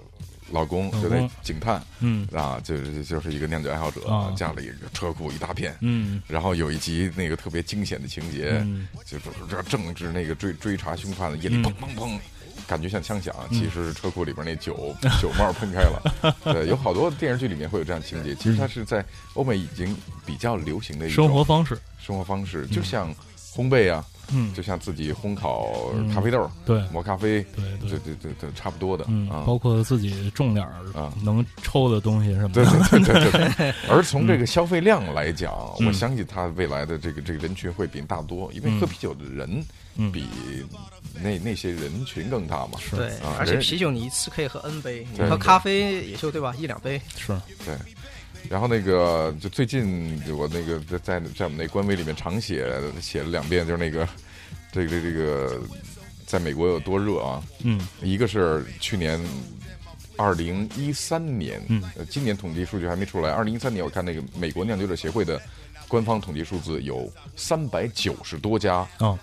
S2: 老公就那警探，
S1: 嗯。
S2: 啊，就是就是一个酿酒爱好者，家里车库一大片，
S1: 嗯，
S2: 然后有一集那个特别惊险的情节，就是这正值那个追追查凶犯的夜里砰砰砰。感觉像枪响，其实是车库里边那酒 酒帽喷开了。对，有好多电视剧里面会有这样情节。其实它是在欧美已经比较流行的一
S1: 种生活方式。
S2: 生活方式就像烘焙啊，
S1: 嗯，
S2: 就像自己烘烤咖啡豆，
S1: 对，
S2: 磨咖啡，
S1: 对
S2: 对对对对，差不多的啊。
S1: 包括自己种点儿啊能抽的东西什么
S2: 的。对对对对。而从这个消费量来讲，我相信它未来的这个这个人群会比大多，因为喝啤酒的人比。那那些人群更大嘛？
S3: 对，而且啤酒你一次可以喝 N 杯，你喝咖啡也就对吧？一两杯
S1: 是。
S2: 对，然后那个就最近我那个在在在我们那官微里面常写写了两遍，就是那个 这个这个在美国有多热啊？
S1: 嗯，
S2: 一个是去年二零一三年，
S1: 嗯，
S2: 今年统计数据还没出来。二零一三年我看那个美国酿酒者协会的官方统计数字有三百九十多家
S1: 啊。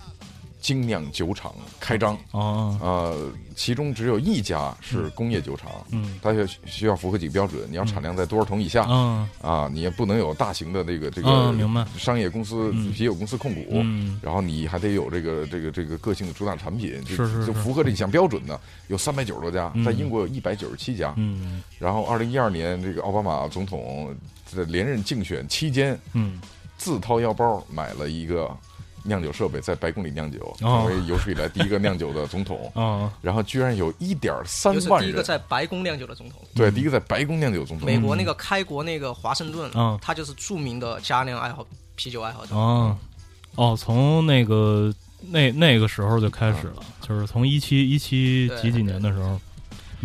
S2: 精酿酒厂开张。
S1: 啊，
S2: 呃，其中只有一家是工业酒厂，
S1: 嗯，
S2: 它要需要符合几个标准，你要产量在多少桶以下，
S1: 啊，
S2: 啊，你也不能有大型的这个这个
S1: 明白。
S2: 商业公司啤酒公司控股，
S1: 嗯，
S2: 然后你还得有这个这个这个个性的主打产品，
S1: 是是
S2: 就符合这几项标准的有三百九十多家，在英国有一百九十七家，
S1: 嗯，
S2: 然后二零一二年这个奥巴马总统在连任竞选期间，
S1: 嗯，
S2: 自掏腰包买了一个。酿酒设备在白宫里酿酒，成为有史以来第一个酿酒的总统。
S1: 啊，
S2: 然后居然有一点三万
S3: 人，第一个在白宫酿酒的总统。
S2: 对，第一个在白宫酿酒总统。
S3: 美国那个开国那个华盛顿，他就是著名的加酿爱好啤酒爱好者。
S1: 哦，哦，从那个那那个时候就开始了，就是从一七一七几几年的时候。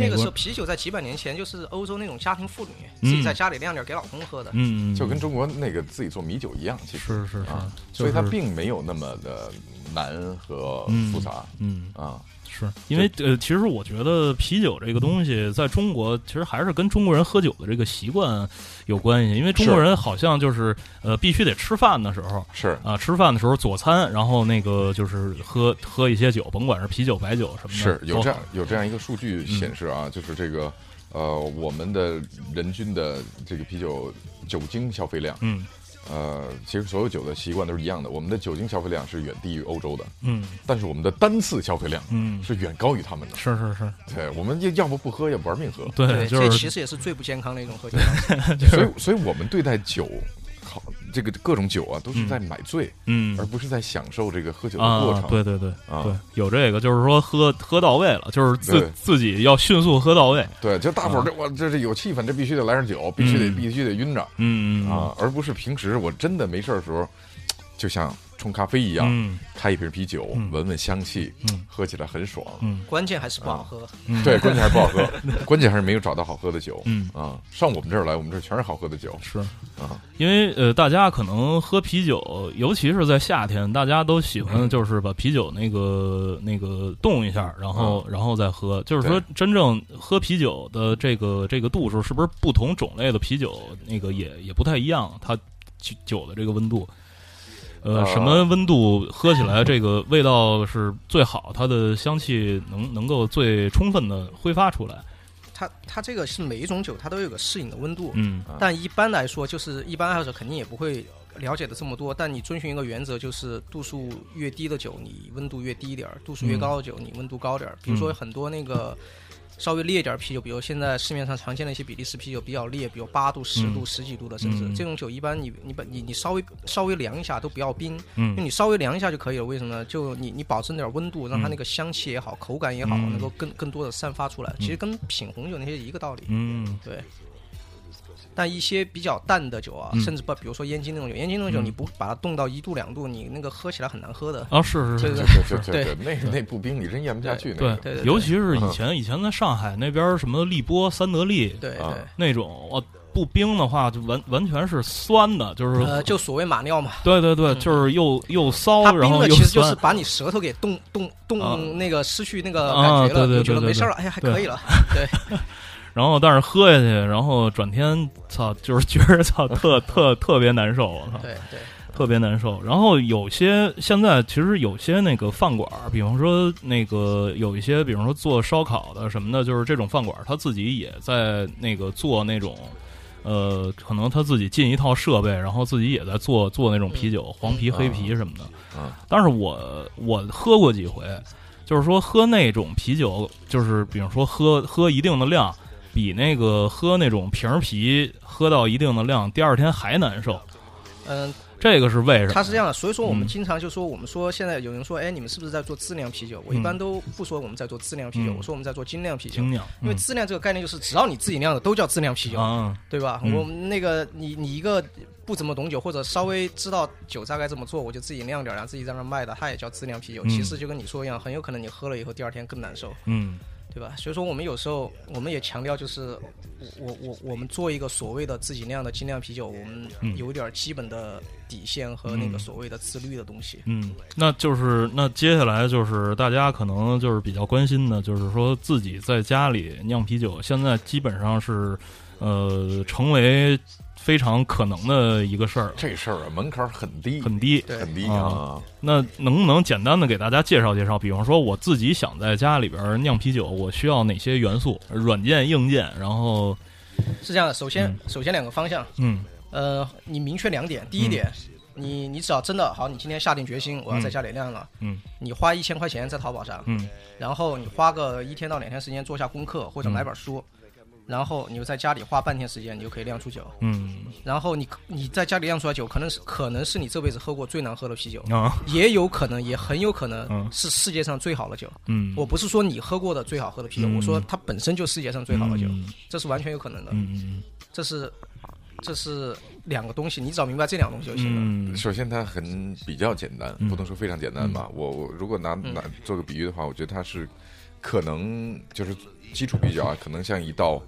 S3: 那个时候啤酒在几百年前就是欧洲那种家庭妇女自己在家里酿点给老公喝的，
S1: 嗯，
S2: 就跟中国那个自己做米酒一样，其实
S1: 是是是，
S2: 所以它并没有那么的难和复杂，
S1: 嗯。
S2: 啊。
S1: 是因为呃，其实我觉得啤酒这个东西在中国，其实还是跟中国人喝酒的这个习惯有关系。因为中国人好像就是呃，必须得吃饭的时候
S2: 是
S1: 啊，吃饭的时候佐餐，然后那个就是喝喝一些酒，甭管是啤酒、白酒什么的。
S2: 是有这样有这样一个数据显示啊，就是这个呃，我们的人均的这个啤酒酒精消费量，
S1: 嗯。
S2: 呃，其实所有酒的习惯都是一样的。我们的酒精消费量是远低于欧洲的，
S1: 嗯，
S2: 但是我们的单次消费量，
S1: 嗯，
S2: 是远高于他们的。
S1: 是是是，
S2: 对，我们要要不不喝，要不玩命喝。
S1: 对，
S3: 这其实也是最不健康的一种喝酒方式。
S2: 所以，所以我们对待酒，好这个各种酒啊，都是在买醉，
S1: 嗯，
S2: 而不是在享受这个喝酒的过程。
S1: 对对对，对，有这个，就是说喝喝到位了，就是自自己要迅速喝到位。
S2: 对，就大伙儿这我这是有气氛，这必须得来点酒，必须得必须得晕着，
S1: 嗯
S2: 啊，而不是平时我真的没事的时候，就像。冲咖啡一样，开一瓶啤酒，闻闻香气，喝起来很爽。
S3: 关键还是不好喝。
S2: 对，关键还是不好喝。关键还是没有找到好喝的酒。嗯啊，上我们这儿来，我们这儿全是好喝的酒。
S1: 是
S2: 啊，
S1: 因为呃，大家可能喝啤酒，尤其是在夏天，大家都喜欢就是把啤酒那个那个冻一下，然后然后再喝。就是说，真正喝啤酒的这个这个度数，是不是不同种类的啤酒那个也也不太一样？它酒的这个温度。呃，什么温度喝起来这个味道是最好？它的香气能能够最充分的挥发出来。
S3: 它它这个是每一种酒它都有个适应的温度，
S1: 嗯，
S3: 但一般来说就是一般爱好者肯定也不会了解的这么多。但你遵循一个原则，就是度数越低的酒，你温度越低一点儿；度数越高的酒，你温度高点儿。比如说很多那个。稍微烈点啤酒，比如现在市面上常见的一些比利时啤酒比较烈，比如八度、十度、十几度的，甚至这种酒一般你你把你你稍微稍微凉一下都不要冰，因为你稍微凉一下就可以了。为什么呢？就你你保证点温度，让它那个香气也好，口感也好，能够更更多的散发出来。其实跟品红酒那些一个道理。
S1: 嗯，
S3: 对。但一些比较淡的酒啊，甚至不，比如说燕京那种酒，燕京那种酒你不把它冻到一度两度，你那个喝起来很难喝的。
S1: 啊，是是
S3: 是
S2: 是是，对，那那不冰你真咽不下去。对
S3: 对对，
S1: 尤其是以前以前在上海那边什么利波、三得利，
S3: 对对，
S1: 那种哦不冰的话就完完全是酸的，就是
S3: 呃，就所谓马尿嘛。
S1: 对对对，就是又又骚，然后
S3: 又其实就是把你舌头给冻冻冻那个失去那个感觉了，就觉得没事了，哎呀还可以了，对。
S1: 然后，但是喝下去，然后转天，操，就是觉着操，特特特别难受，我操，
S3: 对对，
S1: 特别难受。然后有些现在其实有些那个饭馆，比方说那个有一些，比方说做烧烤的什么的，就是这种饭馆，他自己也在那个做那种，呃，可能他自己进一套设备，然后自己也在做做那种啤酒，黄啤、黑啤什么的。
S2: 嗯，
S1: 但是我我喝过几回，就是说喝那种啤酒，就是比方说喝喝一定的量。比那个喝那种瓶啤喝到一定的量，第二天还难受。
S3: 嗯，
S1: 这个是为什么？
S3: 它是这样的，所以说我们经常就说，我们说现在有人说，哎，你们是不是在做自酿啤酒？我一般都不说我们在做自酿啤酒，我说我们在做精酿啤酒。
S1: 精酿，
S3: 因为自酿这个概念就是，只要你自己酿的都叫自酿啤酒，对吧？我们那个你你一个不怎么懂酒或者稍微知道酒大概怎么做，我就自己酿点，然后自己在那卖的，它也叫自酿啤酒。其实就跟你说一样，很有可能你喝了以后第二天更难受。
S1: 嗯。
S3: 对吧？所以说我们有时候我们也强调，就是我我我们做一个所谓的自己酿的精酿啤酒，我们有点基本的底线和那个所谓的自律的东西。
S1: 嗯，那就是那接下来就是大家可能就是比较关心的，就是说自己在家里酿啤酒，现在基本上是呃成为。非常可能的一个事儿，
S2: 这事儿啊门槛很低，
S1: 很低，
S2: 很低啊。
S1: 那能不能简单的给大家介绍介绍？比方说，我自己想在家里边酿啤酒，我需要哪些元素？软件、硬件？然后
S3: 是这样的，首先，首先两个方向，
S1: 嗯，
S3: 呃，你明确两点。第一点，你你只要真的好，你今天下定决心，我要在家里酿了，
S1: 嗯，
S3: 你花一千块钱在淘宝上，
S1: 嗯，
S3: 然后你花个一天到两天时间做下功课，或者买本书。然后你就在家里花半天时间，你就可以酿出酒。
S1: 嗯，
S3: 然后你你在家里酿出来酒，可能是可能是你这辈子喝过最难喝的啤酒
S1: 啊，
S3: 也有可能，也很有可能是世界上最好的酒。
S1: 嗯，
S3: 我不是说你喝过的最好喝的啤酒，我说它本身就世界上最好的酒，这是完全有可能的。
S1: 嗯嗯，
S3: 这是这是两个东西，你只要明白这两个东西就行
S1: 了。
S2: 首先它很比较简单，不能说非常简单吧。我我如果拿拿做个比喻的话，我觉得它是可能就是基础比较啊，可能像一道。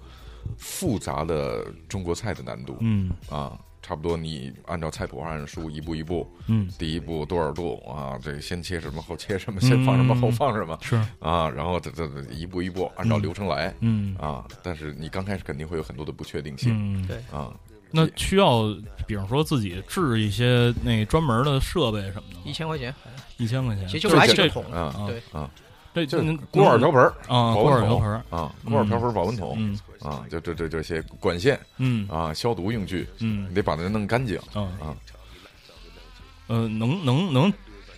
S2: 复杂的中国菜的难度，
S1: 嗯。
S2: 啊，差不多你按照菜谱按书一步一步，
S1: 嗯，
S2: 第一步多少度啊？这先切什么后切什么，先放什么后放什么，
S1: 是。
S2: 啊，然后这这一步一步按照流程来，
S1: 嗯。
S2: 啊，但是你刚开始肯定会有很多的不确定性，
S1: 嗯，
S3: 对。
S2: 啊，
S1: 那需要比方说自己制一些那专门的设备什么的，
S3: 一千块钱，
S1: 一千块钱，
S3: 其实就买几
S1: 个
S3: 桶。
S2: 啊，
S3: 对。
S2: 啊。
S1: 这
S2: 就是锅碗瓢盆
S1: 啊，锅碗瓢盆
S2: 啊，锅碗瓢盆保温桶啊，就这这这些管线，
S1: 嗯
S2: 啊，消毒用具，
S1: 嗯，
S2: 你得把它弄干净啊
S1: 啊。呃，能能能，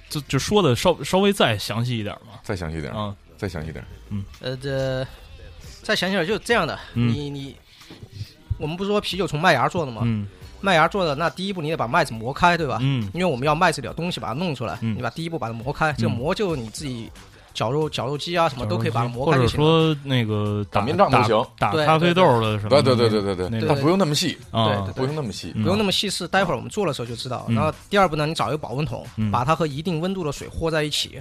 S1: 就就说的稍稍微再详细一点吗？
S2: 再详细点
S1: 啊，
S2: 再详细点。
S1: 嗯，
S3: 呃，这再详细点，就这样的。你你，我们不是说啤酒从麦芽做的吗？
S1: 嗯。
S3: 麦芽做的，那第一步你得把麦子磨开，对吧？嗯。因为我们要麦子里的东西把它弄出来，你把第一步把它磨开，这个磨就你自己。绞肉绞肉机啊，什么都可以把它磨开就
S1: 行。或者说那个
S2: 打面杖都行，
S1: 打咖啡豆的什么？
S2: 对对对对对
S3: 对，
S2: 它不用那么细
S3: 啊，
S2: 不用那么细，
S3: 不用那么细是待会儿我们做的时候就知道。然后第二步呢，你找一个保温桶，把它和一定温度的水和在一起。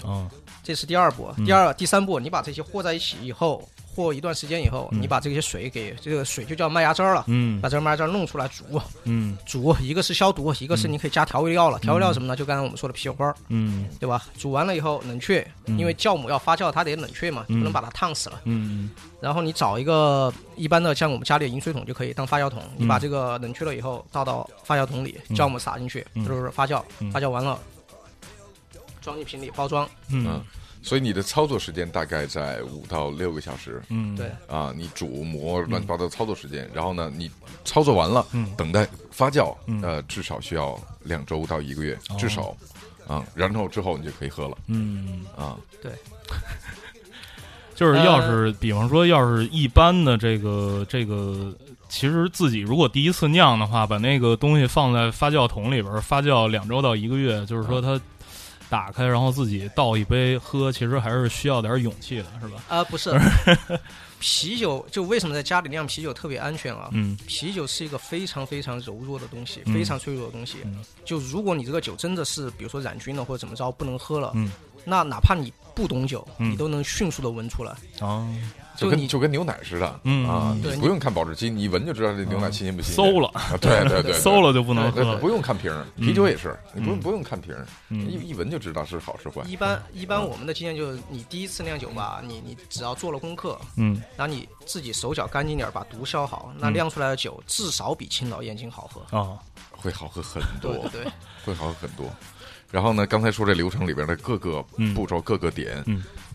S3: 这是第二步。第二、第三步，你把这些和在一起以后。过一段时间以后，你把这些水给这个水就叫麦芽汁儿了，嗯，把这个麦芽汁儿弄出来煮，嗯，煮一个是消毒，一个是你可以加调味料了。调味料什么呢？就刚才我们说的啤酒花，嗯，对吧？煮完了以后冷却，因为酵母要发酵，它得冷却嘛，不能把它烫死了。嗯，然后你找一个一般的像我们家里的饮水桶就可以当发酵桶，你把这个冷却了以后倒到发酵桶里，酵母撒进去，就是发酵，发酵完了装进瓶里包装，嗯。
S2: 所以你的操作时间大概在五到六个小时。
S3: 嗯，对。
S2: 啊，你煮磨乱七八糟的操作时间，然后呢，你操作完了，嗯等待发酵，呃，至少需要两周到一个月，至少，啊，然后之后你就可以喝了。嗯，啊，
S3: 对。
S1: 就是要是比方说，要是一般的这个这个，其实自己如果第一次酿的话，把那个东西放在发酵桶里边发酵两周到一个月，就是说它。打开，然后自己倒一杯喝，其实还是需要点勇气的，是吧？
S3: 啊，不是，啤酒就为什么在家里酿啤酒特别安全啊？嗯，啤酒是一个非常非常柔弱的东西，非常脆弱的东西。就如果你这个酒真的是，比如说染菌了或者怎么着，不能喝了，嗯，那哪怕你不懂酒，你都能迅速的闻出来。哦。
S2: 就跟就跟牛奶似的，嗯啊，你不用看保质期，你一闻就知道这牛奶新鲜不新鲜。
S1: 馊了，
S2: 对对对，
S1: 馊了就不能喝。
S2: 不用看瓶儿，啤酒也是，你不用不用看瓶儿，一一闻就知道是好是坏。
S3: 一般一般我们的经验就是，你第一次酿酒吧，你你只要做了功课，嗯，然后你自己手脚干净点，把毒消好，那酿出来的酒至少比青岛燕京好喝
S2: 啊，会好喝很多，
S3: 对，
S2: 会好喝很多。然后呢，刚才说这流程里边的各个步骤、各个点，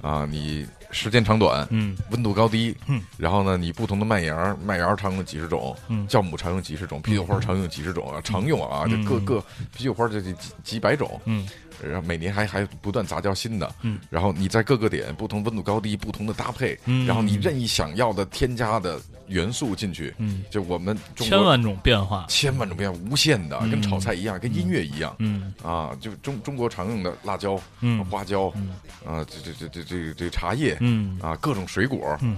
S2: 啊，你。时间长短，嗯，温度高低，嗯，然后呢，你不同的麦芽，麦芽常用几十种，嗯，酵母常用几十种，啤酒花常用几十种啊，常用啊，就各个啤酒花这几几百种，嗯，然后每年还还不断杂交新的，嗯，然后你在各个点不同温度高低不同的搭配，嗯，然后你任意想要的添加的。元素进去，嗯，就我们
S1: 千万种变化，
S2: 千万种变化，无限的，跟炒菜一样，跟音乐一样，嗯。啊，就中中国常用的辣椒，嗯，花椒，嗯。啊，这这这这这这茶叶，嗯。啊，各种水果，嗯。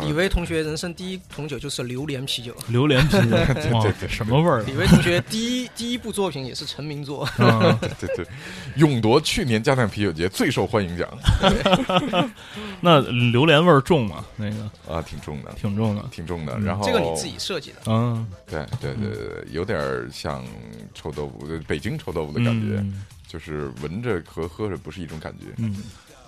S3: 李威同学人生第一桶酒就是榴莲啤酒，
S1: 榴莲啤酒，对对，什么味儿？
S3: 李威同学第一第一部作品也是成名作，
S2: 对对，勇夺去年嘉酿啤酒节最受欢迎奖。
S1: 那榴莲味儿重吗？那个
S2: 啊，挺重的，
S1: 挺重的，
S2: 挺重的。然后
S3: 这个你自己设计的，
S2: 嗯，对对对对，有点像臭豆腐，北京臭豆腐的感觉，就是闻着和喝着不是一种感觉。嗯。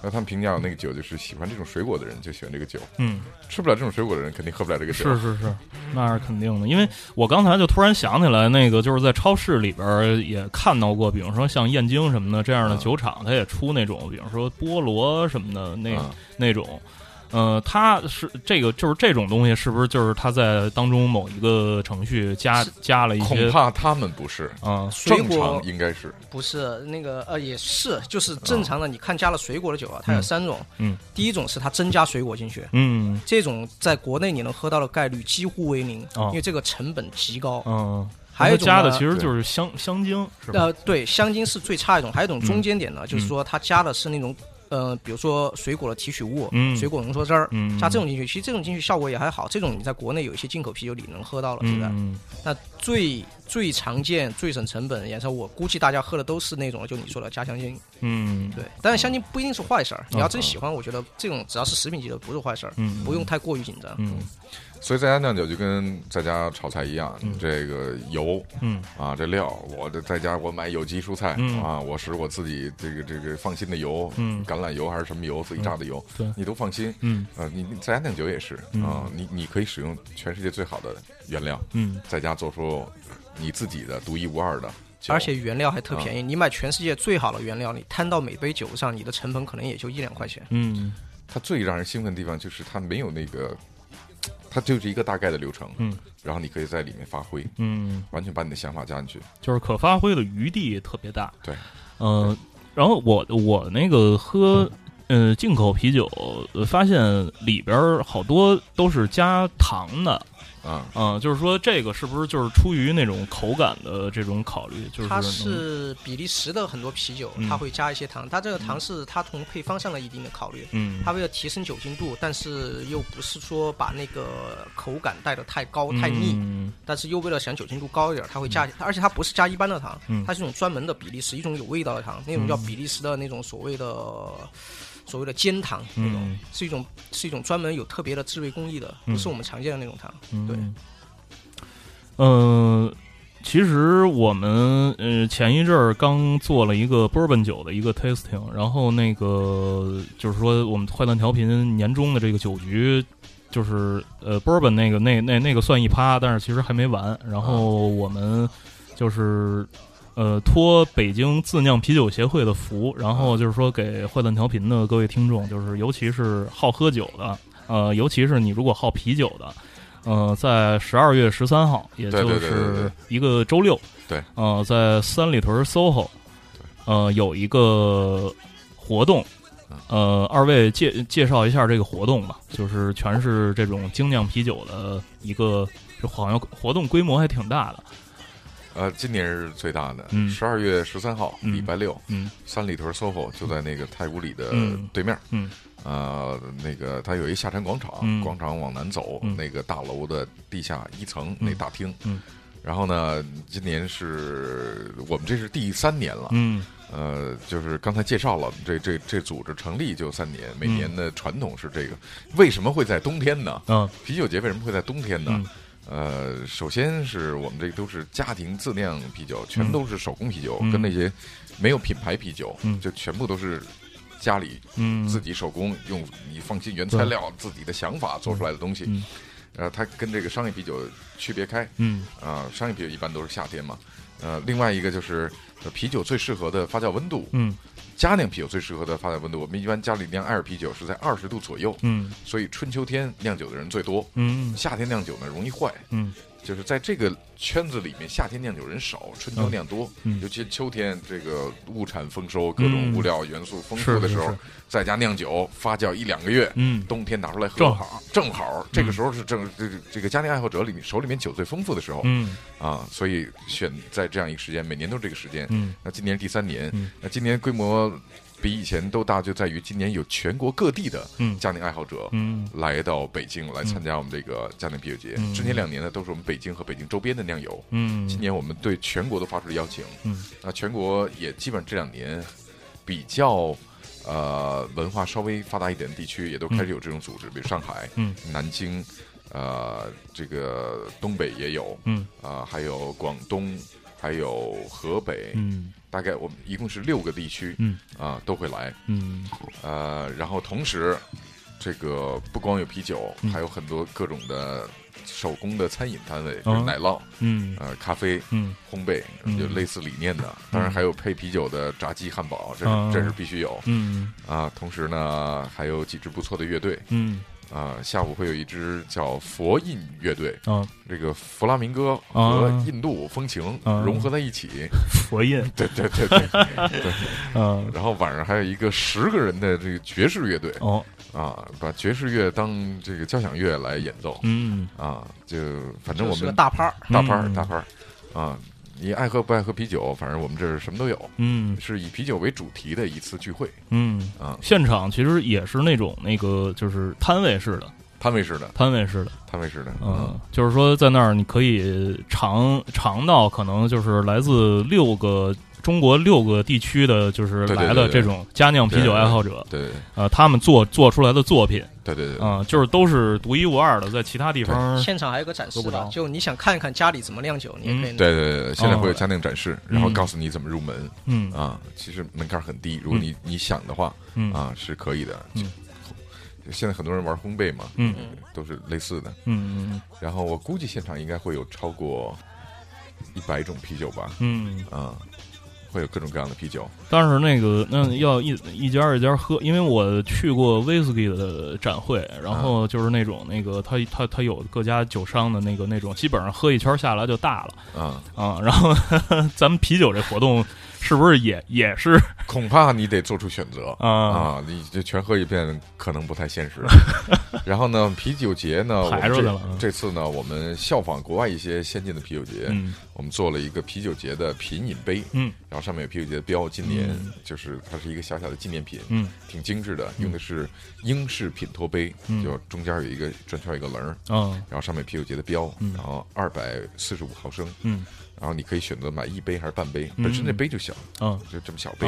S2: 那他们评价那个酒，就是喜欢这种水果的人就喜欢这个酒，嗯，吃不了这种水果的人肯定喝不了这个酒。
S1: 是是是，那是肯定的。因为我刚才就突然想起来，那个就是在超市里边也看到过，比如说像燕京什么的这样的酒厂，它也出那种，比如说菠萝什么的那那种。呃，他是这个，就是这种东西，是不是就是他在当中某一个程序加加了一些？
S2: 恐怕他们不是啊，正常应该是
S3: 不是那个呃，也是就是正常的。你看加了水果的酒啊，它有三种，嗯，第一种是它增加水果进去，嗯，这种在国内你能喝到的概率几乎为零，因为这个成本极高，嗯，还有
S1: 加的其实就是香香精，
S3: 呃，对，香精是最差一种，还有一种中间点呢，就是说它加的是那种。呃，比如说水果的提取物，水果浓缩汁儿，加这种进去，其实这种进去效果也还好。这种你在国内有一些进口啤酒里能喝到了，现在。那最最常见、最省成本，的颜色我估计大家喝的都是那种，就你说的加香精。嗯，对。但是香精不一定是坏事儿，你要真喜欢，我觉得这种只要是食品级的不是坏事儿，不用太过于紧张。嗯。
S2: 所以在家酿酒就跟在家炒菜一样，这个油，嗯。啊，这料，我这在家我买有机蔬菜嗯。啊，我使我自己这个这个放心的油，嗯，橄榄油还是什么油，自己榨的油，对，你都放心，嗯。啊，你在家酿酒也是啊，你你可以使用全世界最好的原料，嗯，在家做出你自己的独一无二的，
S3: 而且原料还特便宜，你买全世界最好的原料，你摊到每杯酒上，你的成本可能也就一两块钱，
S2: 嗯，它最让人兴奋的地方就是它没有那个。它就是一个大概的流程，嗯，然后你可以在里面发挥，嗯，完全把你的想法加进去，
S1: 就是可发挥的余地特别大，
S2: 对，
S1: 嗯，然后我我那个喝，呃，进口啤酒，发现里边好多都是加糖的，啊啊，就是说这个是不是就是出于那种口感的这种考虑？就是
S3: 它是比利时的很多啤酒，它会加一些糖，它这个糖是它从配方上的一定的考虑。嗯，它为了提升酒精度，但是又不是说把那个口感带的太高太腻，但是又为了想酒精度高一点，它会加，而且它不是加一般的糖，它是一种专门的比利时一种有味道的糖，那种叫比利时的那种所谓的所谓的煎糖那种，是一种是一种专门有特别的制味工艺的，不是我们常见的那种糖。对，
S1: 嗯，其实我们呃前一阵儿刚做了一个波本酒的一个 tasting，然后那个就是说我们坏蛋调频年终的这个酒局，就是呃波本那个那那那个算一趴，但是其实还没完。然后我们就是呃托北京自酿啤酒协会的福，然后就是说给坏蛋调频的各位听众，就是尤其是好喝酒的，呃，尤其是你如果好啤酒的。呃，在十二月十三号，也就是一个周六，
S2: 对，
S1: 呃，在三里屯 SOHO，呃，有一个活动，呃，二位介介绍一下这个活动吧，就是全是这种精酿啤酒的一个，好像活动规模还挺大的。
S2: 呃，今年是最大的，十二月十三号，礼拜六，三里屯 SOHO 就在那个太古里的对面。呃，那个它有一下沉广场，广场往南走，那个大楼的地下一层那大厅。
S1: 嗯，
S2: 然后呢，今年是我们这是第三年了。嗯，呃，就是刚才介绍了，这这这组织成立就三年，每年的传统是这个。为什么会在冬天呢？嗯，啤酒节为什么会在冬天呢？呃，首先是我们这个都是家庭自酿啤酒，全都是手工啤酒，跟那些没有品牌啤酒，就全部都是。家里嗯。自己手工用你放心原材料自己的想法做出来的东西，呃，它跟这个商业啤酒区别开。嗯。啊，商业啤酒一般都是夏天嘛，呃，另外一个就是啤酒最适合的发酵温度嗯，家酿啤酒最适合的发酵温度，我们一般家里酿艾尔啤酒是在二十度左右嗯，所以春秋天酿酒的人最多嗯，夏天酿酒呢容易坏。嗯。就是在这个圈子里面，夏天酿酒人少，春秋酿多。尤其秋天，这个物产丰收，各种物料元素丰富的时候，在家酿酒发酵一两个月，冬天拿出来喝，
S1: 正好
S2: 正好。这个时候是正这个这个家庭爱好者里面手里面酒最丰富的时候。啊，所以选在这样一个时间，每年都是这个时间。那今年第三年，那今年规模。比以前都大，就在于今年有全国各地的家庭爱好者来到北京来参加我们这个家庭啤酒节。之前两年呢，都是我们北京和北京周边的酿友。今年我们对全国都发出了邀请。嗯。那全国也基本上这两年比较呃文化稍微发达一点的地区，也都开始有这种组织，比如上海、南京，呃，这个东北也有，啊，还有广东，还有河北。大概我们一共是六个地区，嗯。啊都会来，嗯。呃，然后同时，这个不光有啤酒，还有很多各种的手工的餐饮摊位，就是奶酪，嗯。呃咖啡，嗯。烘焙，就类似理念的。当然还有配啤酒的炸鸡汉堡，这是这是必须有，嗯。啊，同时呢还有几支不错的乐队，嗯。啊，下午会有一支叫佛印乐队，啊，这个弗拉明戈和印度风情融合在一起，
S1: 佛印，
S2: 对对对对 对，嗯，然后晚上还有一个十个人的这个爵士乐队，哦，啊，把爵士乐当这个交响乐来演奏，嗯，啊，就反正我们
S3: 大趴儿，
S2: 大趴儿，大趴儿，啊。你爱喝不爱喝啤酒？反正我们这儿什么都有。嗯，是以啤酒为主题的一次聚会。
S1: 嗯啊，现场其实也是那种那个就是摊位式的，
S2: 摊位式的，
S1: 摊位式的，
S2: 摊位式的。
S1: 嗯，就是说在那儿你可以尝尝到可能就是来自六个。中国六个地区的就是来的这种佳酿啤酒爱好者，
S2: 对，
S1: 呃，他们做做出来的作品，
S2: 对对对，
S1: 啊，就是都是独一无二的，在其他地方
S3: 现场还有个展示的，就你想看一看家里怎么酿酒，你也可以。
S2: 对对对，现在会有家酿展示，然后告诉你怎么入门，嗯。啊，其实门槛很低，如果你你想的话，啊是可以的。嗯，现在很多人玩烘焙嘛，嗯，都是类似的，嗯嗯，然后我估计现场应该会有超过一百种啤酒吧，嗯。啊。会有各种各样的啤酒，
S1: 但是那个那要一一家一家喝，因为我去过威士忌的展会，然后就是那种那个他他他有各家酒商的那个那种，基本上喝一圈下来就大了，啊啊，然后 咱们啤酒这活动是不是也也是？
S2: 恐怕你得做出选择啊啊！你这全喝一遍可能不太现实。然后呢，啤酒节呢，
S1: 排出去了。
S2: 这次呢，我们效仿国外一些先进的啤酒节，我们做了一个啤酒节的品饮杯，
S1: 嗯，
S2: 然后上面有啤酒节的标，今年就是它是一个小小的纪念品，嗯，挺精致的，用的是英式品托杯，就中间有一个转圈一个棱儿，嗯，然后上面啤酒节的标，然后二百四十五毫升，嗯。然后你可以选择买一杯还是半杯，本身那杯就小，嗯，就这么小杯。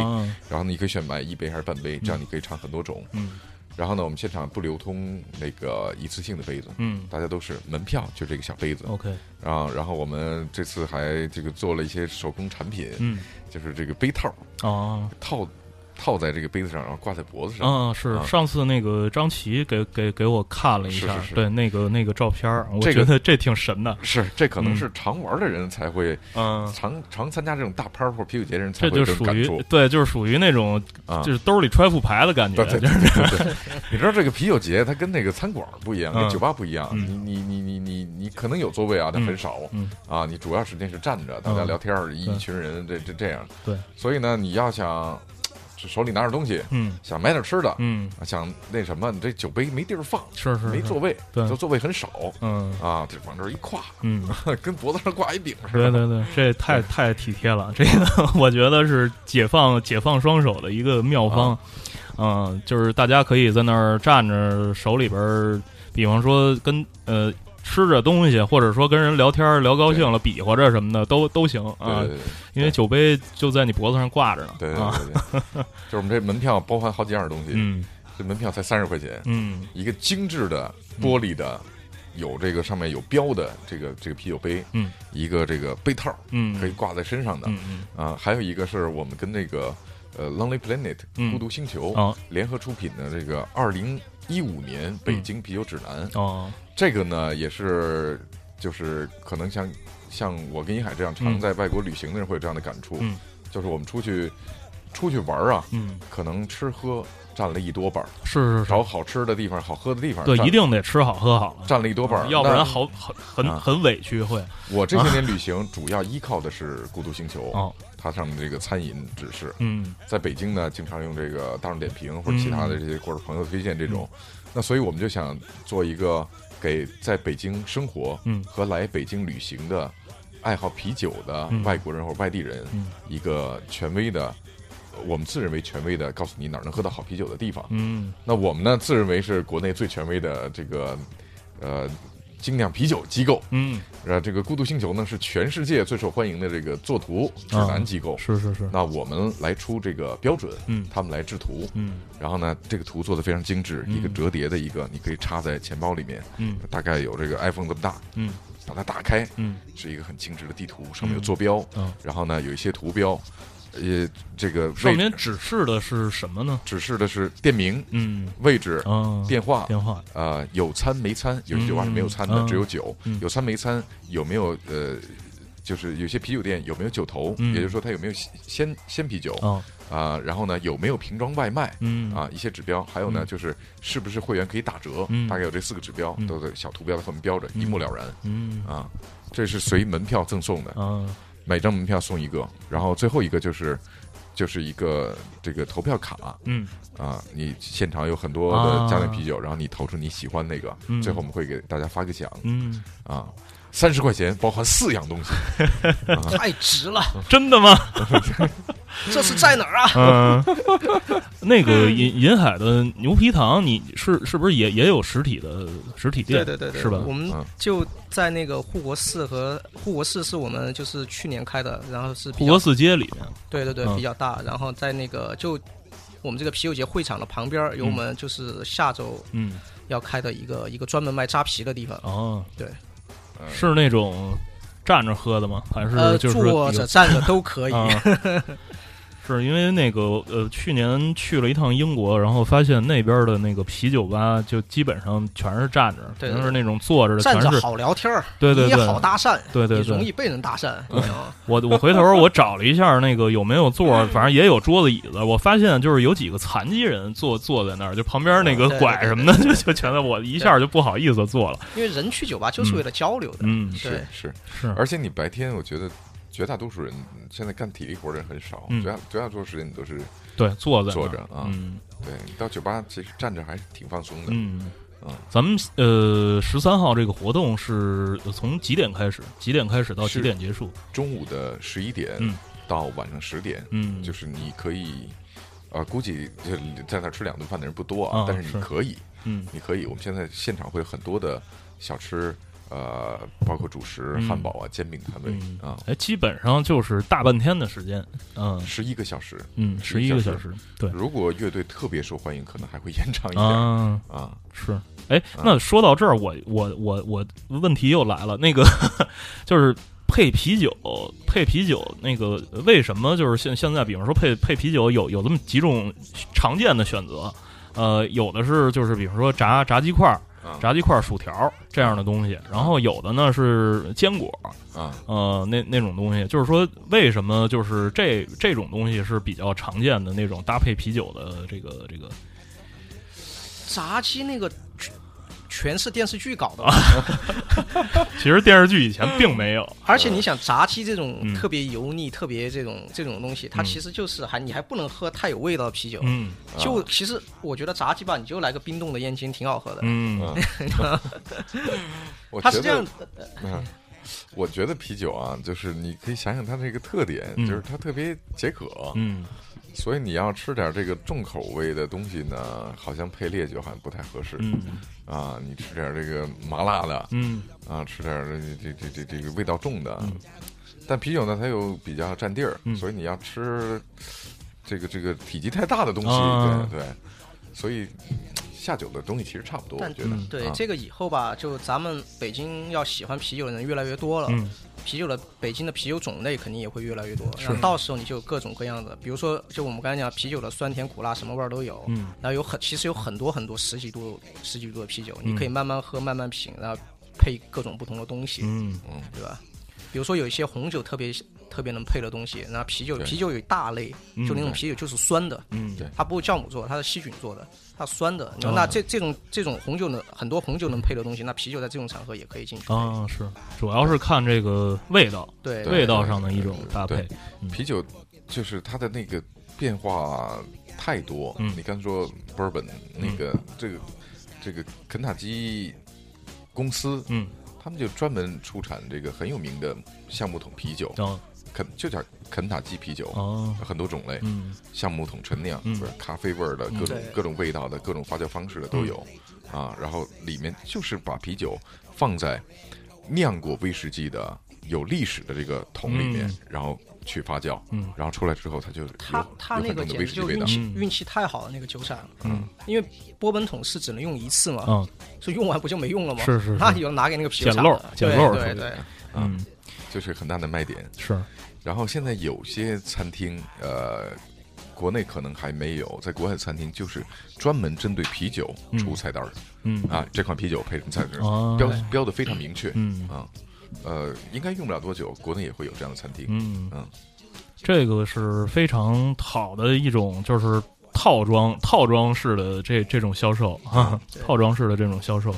S2: 然后你可以选买一杯还是半杯，这样你可以尝很多种。嗯。然后呢，我们现场不流通那个一次性的杯子，嗯，大家都是门票，就这个小杯子。
S1: OK。
S2: 然后，然后我们这次还这个做了一些手工产品，嗯，就是这个杯套，哦，套。套在这个杯子上，然后挂在脖子上。
S1: 嗯，是上次那个张琪给给给我看了一下，对那个那个照片我觉得这挺神的。
S2: 是，这可能是常玩的人才会，嗯，常常参加这种大趴或啤酒节的人才会
S1: 这就属于对，就是属于那种就是兜里揣副牌的感觉。
S2: 对对对，你知道这个啤酒节它跟那个餐馆不一样，跟酒吧不一样。你你你你你你可能有座位啊，但很少。嗯啊，你主要时间是站着，大家聊天一群人这这这样。
S1: 对，
S2: 所以呢，你要想。手里拿着东西，嗯，想买点吃的，嗯，想那什么，你这酒杯没地儿放，
S1: 是是，
S2: 没座位，
S1: 对，
S2: 座位很少，嗯。啊，这往这一挎，嗯，跟脖子上挂一顶似
S1: 的，对对对，这太太体贴了，这个 我觉得是解放解放双手的一个妙方，嗯，就是大家可以在那儿站着，手里边，比方说跟呃。吃着东西，或者说跟人聊天聊高兴了，比划着什么的都都行啊，因为酒杯就在你脖子上挂着呢。
S2: 对对对，就是我们这门票包含好几样东西，嗯，这门票才三十块钱，嗯，一个精致的玻璃的，有这个上面有标的这个这个啤酒杯，嗯，一个这个杯套，嗯，可以挂在身上的，嗯啊，还有一个是我们跟那个呃 Lonely Planet 孤独星球联合出品的这个二零一五年北京啤酒指南哦。这个呢，也是，就是可能像像我跟一海这样常在外国旅行的人会有这样的感触，就是我们出去出去玩啊，可能吃喝占了一多半
S1: 是是
S2: 找好吃的地方、好喝的地方，
S1: 对，一定得吃好喝好，
S2: 占了一多半
S1: 要不然好很很很委屈会。
S2: 我这些年旅行主要依靠的是孤独星球，哦，它上面这个餐饮指示，嗯，在北京呢，经常用这个大众点评或者其他的这些或者朋友推荐这种，那所以我们就想做一个。给在北京生活和来北京旅行的爱好啤酒的外国人或外地人，一个权威的，我们自认为权威的，告诉你哪儿能喝到好啤酒的地方。嗯，那我们呢，自认为是国内最权威的这个，呃。精酿啤酒机构，嗯，呃，这个孤独星球呢是全世界最受欢迎的这个作图指南机构，
S1: 是是是。
S2: 那我们来出这个标准，嗯，他们来制图，嗯，然后呢，这个图做的非常精致，一个折叠的一个，你可以插在钱包里面，嗯，大概有这个 iPhone 这么大，嗯，把它打开，嗯，是一个很精致的地图，上面有坐标，嗯，然后呢有一些图标。呃，这个
S1: 上面指示的是什么呢？
S2: 指示的是店名、嗯，位置、电话、
S1: 电话
S2: 啊，有餐没餐？有些酒吧是没有餐的，只有酒。有餐没餐？有没有呃，就是有些啤酒店有没有酒头？也就是说，它有没有鲜鲜啤酒？啊，然后呢，有没有瓶装外卖？嗯，啊，一些指标。还有呢，就是是不是会员可以打折？大概有这四个指标，都在小图标在后面标着，一目了然。嗯，啊，这是随门票赠送的。嗯。每张门票送一个，然后最后一个就是，就是一个这个投票卡。嗯，啊，你现场有很多的加点啤酒，然后你投出你喜欢那个，最后我们会给大家发个奖。嗯，啊。三十块钱包含四样东西，
S3: 太值了！
S1: 真的吗？
S3: 这是在哪儿啊？
S1: 嗯，那个银银海的牛皮糖，你是是不是也也有实体的实体店？
S3: 对对对，
S1: 是吧？
S3: 我们就在那个护国寺和护国寺是我们就是去年开的，然后是
S1: 护国寺街里面。
S3: 对对对，比较大。然后在那个就我们这个啤酒节会场的旁边，有我们就是下周嗯要开的一个一个专门卖扎啤的地方。哦，对。
S1: 是那种站着喝的吗？还是就是
S3: 坐着站着都可以？
S1: 是因为那个呃，去年去了一趟英国，然后发现那边的那个啤酒吧就基本上全是站着，全是那种坐着的，
S3: 站着好聊天儿，
S1: 对对对，
S3: 好搭讪，
S1: 对对，
S3: 容易被人搭讪。
S1: 我我回头我找了一下那个有没有座，反正也有桌子椅子。我发现就是有几个残疾人坐坐在那儿，就旁边那个拐什么的，就 就全在我一下就不好意思坐了。
S3: 因为人去酒吧就是为了交流的，
S1: 嗯，
S2: 是是
S1: 是，
S2: 而且你白天我觉得。绝大多数人现在干体力活的人很少，绝大绝大多数时间你都是
S1: 对坐着
S2: 坐着啊。对，到酒吧其实站着还是挺放松的。
S1: 嗯嗯，咱们呃十三号这个活动是从几点开始？几点开始到几点结束？
S2: 中午的十一点到晚上十点。
S1: 嗯，
S2: 就是你可以。啊，估计在那吃两顿饭的人不多啊，但是你可以，
S1: 嗯，
S2: 你可以。我们现在现场会有很多的小吃，呃，包括主食、汉堡啊、煎饼摊位啊。
S1: 哎，基本上就是大半天的时间，嗯，
S2: 十一个小时，
S1: 嗯，十一个小时。对，
S2: 如果乐队特别受欢迎，可能还会延长一点啊。
S1: 是，哎，那说到这儿，我我我我问题又来了，那个 就是。配啤酒，配啤酒，那个为什么就是现现在，比方说配配啤酒有有这么几种常见的选择，呃，有的是就是比方说炸炸鸡块、炸鸡块、薯条这样的东西，然后有的呢是坚果，
S2: 啊，
S1: 呃，那那种东西，就是说为什么就是这这种东西是比较常见的那种搭配啤酒的这个这个
S3: 炸鸡那个。全是电视剧搞的，
S1: 其实电视剧以前并没有。
S3: 而且你想炸鸡这种特别油腻、特别这种这种东西，它其实就是还你还不能喝太有味道的啤酒。
S1: 嗯，
S3: 就其实我觉得炸鸡吧，你就来个冰冻的燕京，挺好喝的。
S1: 嗯，
S3: 它是这样。
S2: 嗯，我觉得啤酒啊，就是你可以想想它这个特点，就是它特别解渴。
S1: 嗯。
S2: 所以你要吃点这个重口味的东西呢，好像配烈酒好像不太合适。
S1: 嗯，
S2: 啊，你吃点这个麻辣的，
S1: 嗯，
S2: 啊，吃点这这这这这个味道重的。但啤酒呢，它又比较占地儿，所以你要吃这个这个体积太大的东西，对对。所以下酒的东西其实差不多，我觉得。
S3: 对这个以后吧，就咱们北京要喜欢啤酒的人越来越多了。啤酒的北京的啤酒种类肯定也会越来越多，然后到时候你就有各种各样的，比如说就我们刚才讲啤酒的酸甜苦辣什么味儿都有，
S1: 嗯，
S3: 然后有很其实有很多很多十几度十几度的啤酒，你可以慢慢喝慢慢品，然后配各种不同的东西，
S1: 嗯
S2: 嗯，
S3: 对吧？比如说有一些红酒特别。特别能配的东西，然后啤酒，啤酒有大类，就那种啤酒就是酸的，
S1: 嗯，
S2: 对，
S3: 它不是酵母做，它是细菌做的，它酸的。那这这种这种红酒呢，很多红酒能配的东西，那啤酒在这种场合也可以进去。
S1: 啊。是，主要是看这个味道，
S3: 对。
S1: 味道上的一种搭配。
S2: 啤酒就是它的那个变化太多。嗯，你刚说 bourbon 那个这个这个肯塔基公司，
S1: 嗯，
S2: 他们就专门出产这个很有名的橡木桶啤酒。肯就叫肯塔基啤酒，很多种类，橡木桶陈酿，是咖啡味儿的，各种各种味道的，各种发酵方式的都有，啊，然后里面就是把啤酒放在酿过威士忌的有历史的这个桶里面，然后去发酵，然后出来之后，它就
S3: 它它那个简直就运气运气太好了，那个酒厂，嗯，因为波本桶是只能用一次嘛，
S1: 嗯，
S3: 所以用完不就没用了吗？
S1: 是是，
S3: 那有拿给那个啤酒
S1: 厂，捡漏捡漏，
S3: 对对，
S1: 嗯。
S2: 就是很大的卖点。
S1: 是，
S2: 然后现在有些餐厅，呃，国内可能还没有，在国外的餐厅就是专门针对啤酒出菜单儿，
S1: 嗯。
S2: 啊，这款啤酒配什么菜单，标标的非常明确，
S1: 嗯。
S2: 啊，呃，应该用不了多久，国内也会有这样的餐厅，
S1: 嗯。
S2: 嗯，
S1: 这个是非常好的一种，就是。套装套装式的这这种销售啊，套装式的这种销售，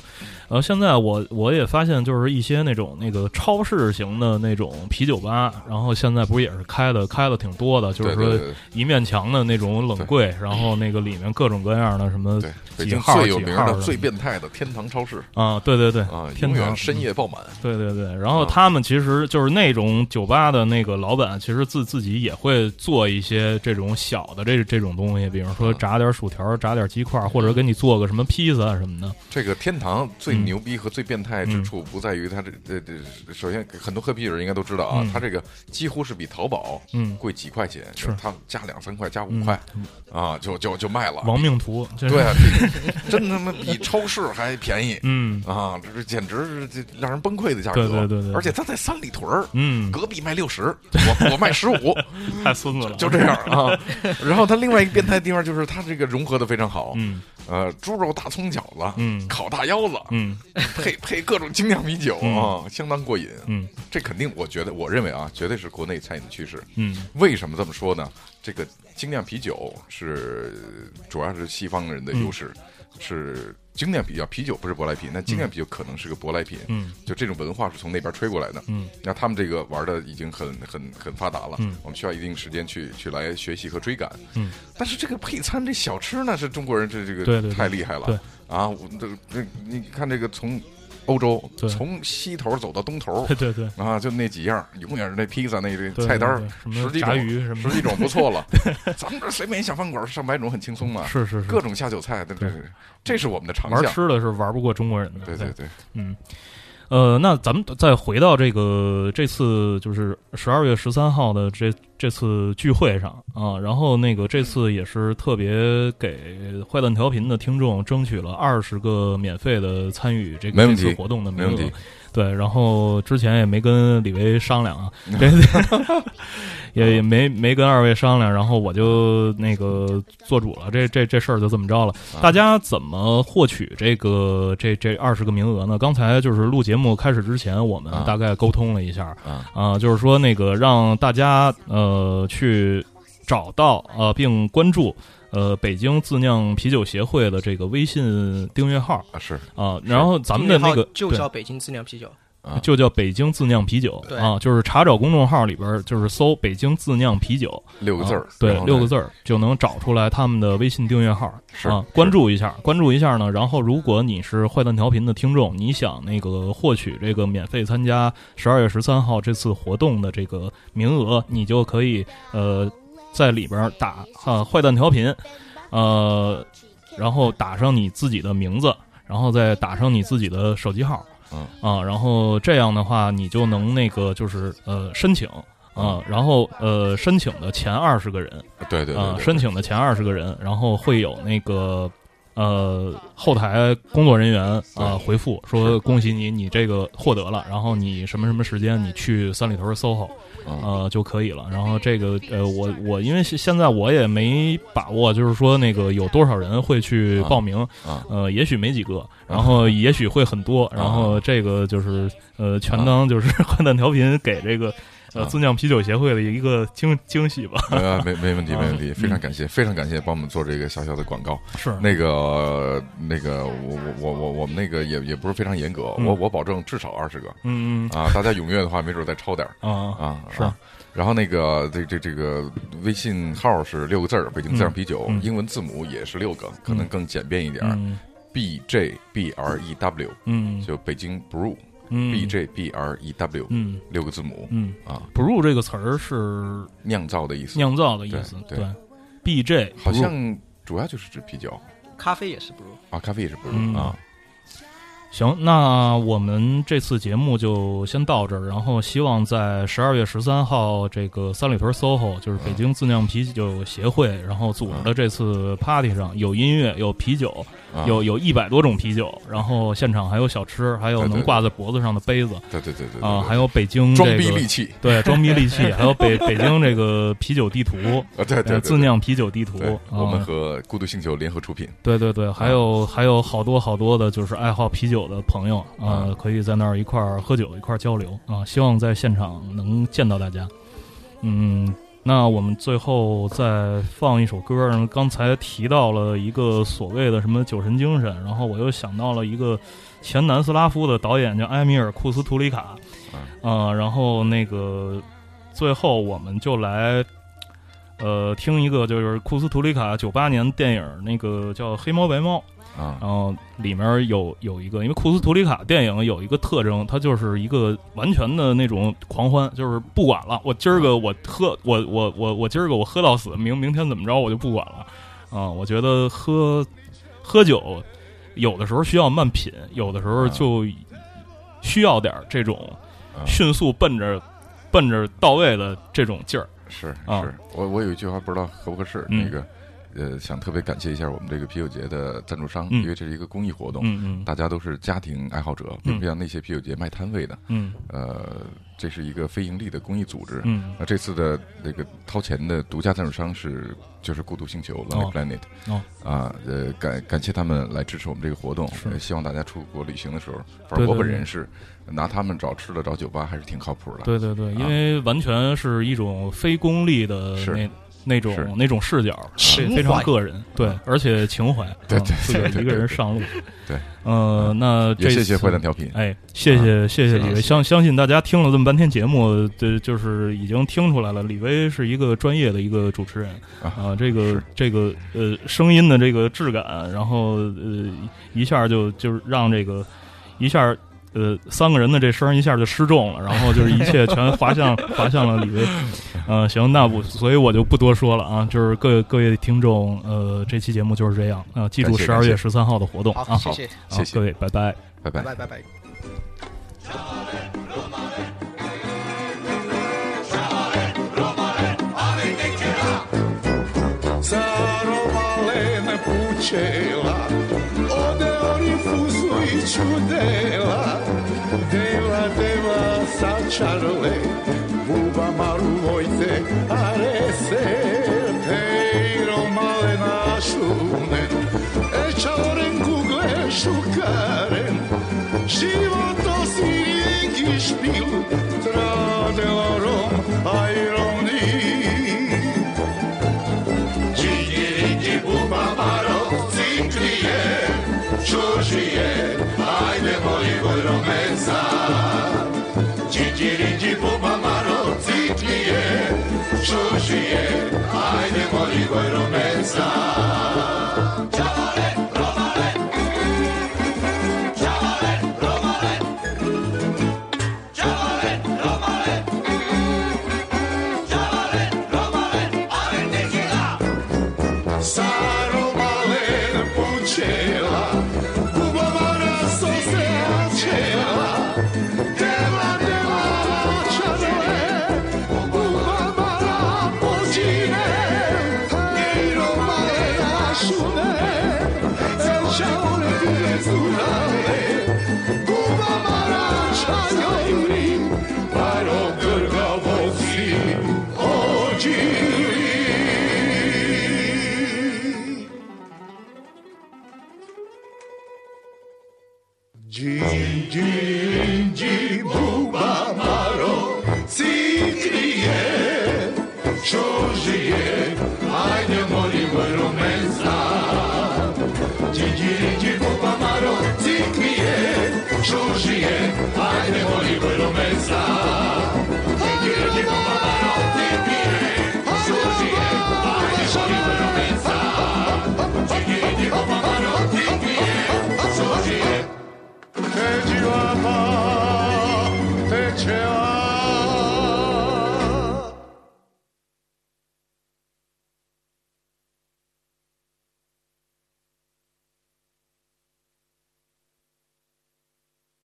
S1: 呃，现在我我也发现，就是一些那种那个超市型的那种啤酒吧，然后现在不是也是开的开的挺多的，就是说一面墙的那种冷柜，然后那个里面各种各样的什么几号
S2: 最有名的最变态的天堂超市。
S1: 啊，对对对
S2: 啊，
S1: 天堂
S2: 深夜爆满，
S1: 对对对，然后他们其实就是那种酒吧的那个老板，其实自自己也会做一些这种小的这这种东西，比如。说炸点薯条，炸点鸡块，或者给你做个什么披萨什么的。
S2: 这个天堂最牛逼和最变态之处，不在于它这这这。首先，很多喝啤酒人应该都知道啊，它这个几乎是比淘宝
S1: 嗯
S2: 贵几块钱，
S1: 是
S2: 它加两三块，加五块啊，就就就卖了。
S1: 亡命徒，对，
S2: 真他妈比超市还便宜。
S1: 嗯
S2: 啊，这是简直是这让人崩溃的价
S1: 格。对对对对，
S2: 而且它在三里屯儿，
S1: 嗯，
S2: 隔壁卖六十，我我卖十五，
S1: 太孙子了，
S2: 就这样啊。然后它另外一个变态地方。就是它这个融合的非常好，
S1: 嗯，
S2: 呃，猪肉大葱饺子，
S1: 嗯，
S2: 烤大腰子，
S1: 嗯，
S2: 配 配各种精酿啤酒啊，相当过瘾，
S1: 嗯，
S2: 这肯定，我觉得，我认为啊，绝对是国内餐饮的趋势，
S1: 嗯，
S2: 为什么这么说呢？这个精酿啤酒是主要是西方人的优势，是精酿啤酒，啤酒不是舶来品，那精酿啤酒可能是个舶来品。
S1: 嗯，
S2: 就这种文化是从那边吹过来的。
S1: 嗯，
S2: 那他们这个玩的已经很很很发达了。嗯，我们需要一定时间去去来学习和追赶。
S1: 嗯，
S2: 但是这个配餐这小吃呢，是中国人这这
S1: 个
S2: 太厉害了。
S1: 对
S2: 啊，这这你看这个从。欧洲从西头走到东头，
S1: 对 对。对
S2: 啊，就那几样，永远是那披萨那个菜单十几
S1: 种，
S2: 十几种不错了。咱们这随便一小饭馆上百种很轻松嘛，
S1: 是是是，
S2: 各种下酒菜，对对。对，这是我们的长
S1: 项。玩吃的是玩不过中国人的，
S2: 对对对，
S1: 嗯。呃，那咱们再回到这个这次就是十二月十三号的这这次聚会上啊，然后那个这次也是特别给坏蛋调频的听众争取了二十个免费的参与这个这次活动的名额。对，然后之前也没跟李维商量啊，也也没没跟二位商量，然后我就那个做主了，这这这事儿就这么着了。大家怎么获取这个这这二十个名额呢？刚才就是录节目开始之前，我们大概沟通了一下，啊，就是说那个让大家呃去找到呃并关注。呃，北京自酿啤酒协会的这个微信订阅号
S2: 啊是
S1: 啊，然后咱们的那个
S3: 就叫北京自酿啤酒，
S1: 就叫北京自酿啤酒啊，就是查找公众号里边就是搜“北京自酿啤酒”
S2: 六个字儿，
S1: 对，六个字儿就能找出来他们的微信订阅号是啊，关注一下，关注一下呢。然后，如果你是坏蛋调频的听众，你想那个获取这个免费参加十二月十三号这次活动的这个名额，你就可以呃。在里边打啊坏蛋调频，呃，然后打上你自己的名字，然后再打上你自己的手机号，
S2: 嗯。
S1: 啊，然后这样的话，你就能那个就是呃申请啊，然后呃申请的前二十个人，
S2: 对对
S1: 啊，申请的前二十个人，然后会有那个呃后台工作人员啊回复说恭喜你，你这个获得了，然后你什么什么时间你去三里屯 SOHO。呃，就可以了。然后这个呃，我我因为现在我也没把握，就是说那个有多少人会去报名
S2: 啊？
S1: 呃，也许没几个，然后也许会很多。然后这个就是呃，全当就是 换蛋调频给这个。呃，自酿啤酒协会的一个惊惊喜吧？
S2: 呃，没没问题，没问题，非常感谢，非常感谢帮我们做这个小小的广告。
S1: 是
S2: 那个那个，我我我我我们那个也也不是非常严格，我我保证至少二十个。
S1: 嗯
S2: 嗯啊，大家踊跃的话，没准再超点儿啊
S1: 啊
S2: 是。然后那个这这这个微信号是六个字儿，北京自酿啤酒，英文字母也是六个，可能更简便一点，B J B R E W，
S1: 嗯，
S2: 就北京 Brew。
S1: B
S2: J B R E W，
S1: 嗯，
S2: 六个字母，
S1: 嗯。
S2: 啊
S1: ，brew 这个词儿是
S2: 酿造的意思，
S1: 酿造的意思，对，B J
S2: 好像主要就是指啤酒，
S3: 咖啡也是 brew
S2: 啊，咖啡也是 brew 啊。
S1: 行，那我们这次节目就先到这儿，然后希望在十二月十三号这个三里屯 SOHO，就是北京自酿啤酒协会，然后组织的这次 party 上有音乐，有啤酒。有有一百多种啤酒，然后现场还有小吃，还有能挂在脖子上的杯子，
S2: 对对对对
S1: 啊，还有北京
S2: 装逼利器，
S1: 对 装逼利器，还有北北京这个啤酒地图
S2: 啊，对对
S1: 自酿啤酒地图，
S2: 我们和孤独星球联合出品，
S1: 对对对，还有还有好多好多的，就是爱好啤酒的朋友啊，可以在那儿一块儿喝酒，一块儿交流啊，希望在现场能见到大家，嗯。那我们最后再放一首歌。刚才提到了一个所谓的什么酒神精神，然后我又想到了一个前南斯拉夫的导演叫埃米尔库斯图里卡，啊，然后那个最后我们就来呃听一个，就是库斯图里卡九八年电影那个叫《黑猫白猫》。
S2: 啊，
S1: 然后里面有有一个，因为库斯图里卡电影有一个特征，它就是一个完全的那种狂欢，就是不管了，我今儿个我喝，我我我我今儿个我喝到死，明明天怎么着我就不管了，啊，我觉得喝喝酒有的时候需要慢品，有的时候就需要点这种迅速奔着奔着到位的这种劲儿。
S2: 是是，我我有一句话不知道合不合适，那个。呃，想特别感谢一下我们这个啤酒节的赞助商，因为这是一个公益活动，
S1: 嗯嗯，
S2: 大家都是家庭爱好者，并不像那些啤酒节卖摊位的，
S1: 嗯，
S2: 呃，这是一个非盈利的公益组织，
S1: 嗯，
S2: 那这次的那个掏钱的独家赞助商是就是孤独星球 Lonely Planet，
S1: 哦，
S2: 啊，呃，感感谢他们来支持我们这个活动，
S1: 是。
S2: 希望大家出国旅行的时候，反正我本人是拿他们找吃的找酒吧还是挺靠谱的，
S1: 对对对，因为完全是一种非功利的那。那种那种视角，非常个人，对，而且情怀，
S2: 对对，
S1: 自己一个人上路，
S2: 对，
S1: 呃，那这
S2: 谢谢坏蛋调频，
S1: 哎，谢谢谢谢李威，相相信大家听了这么半天节目，这就是已经听出来了，李威是一个专业的一个主持人啊，这个这个呃声音的这个质感，然后呃一下就就是让这个一下。呃，三个人的这声一下就失重了，然后就是一切全滑向 滑向了李威。呃，行，那不，所以我就不多说了啊。就是各各位听众，呃，这期节目就是这样啊。记住十二月十三号的活动啊。
S3: 好，谢谢，
S2: 谢谢
S1: 各位，拜拜，
S2: 拜拜，
S3: 拜拜，拜拜。
S5: σου δέλα, δέλα δέλα σαν τσάρλε, βούβα μαρού βοηθέ αρέσε, πέιρο μάλενα σούνε, ετσαόρεν κουγλέ σου κάρεν, život osiringi špilu, fueron mensajes.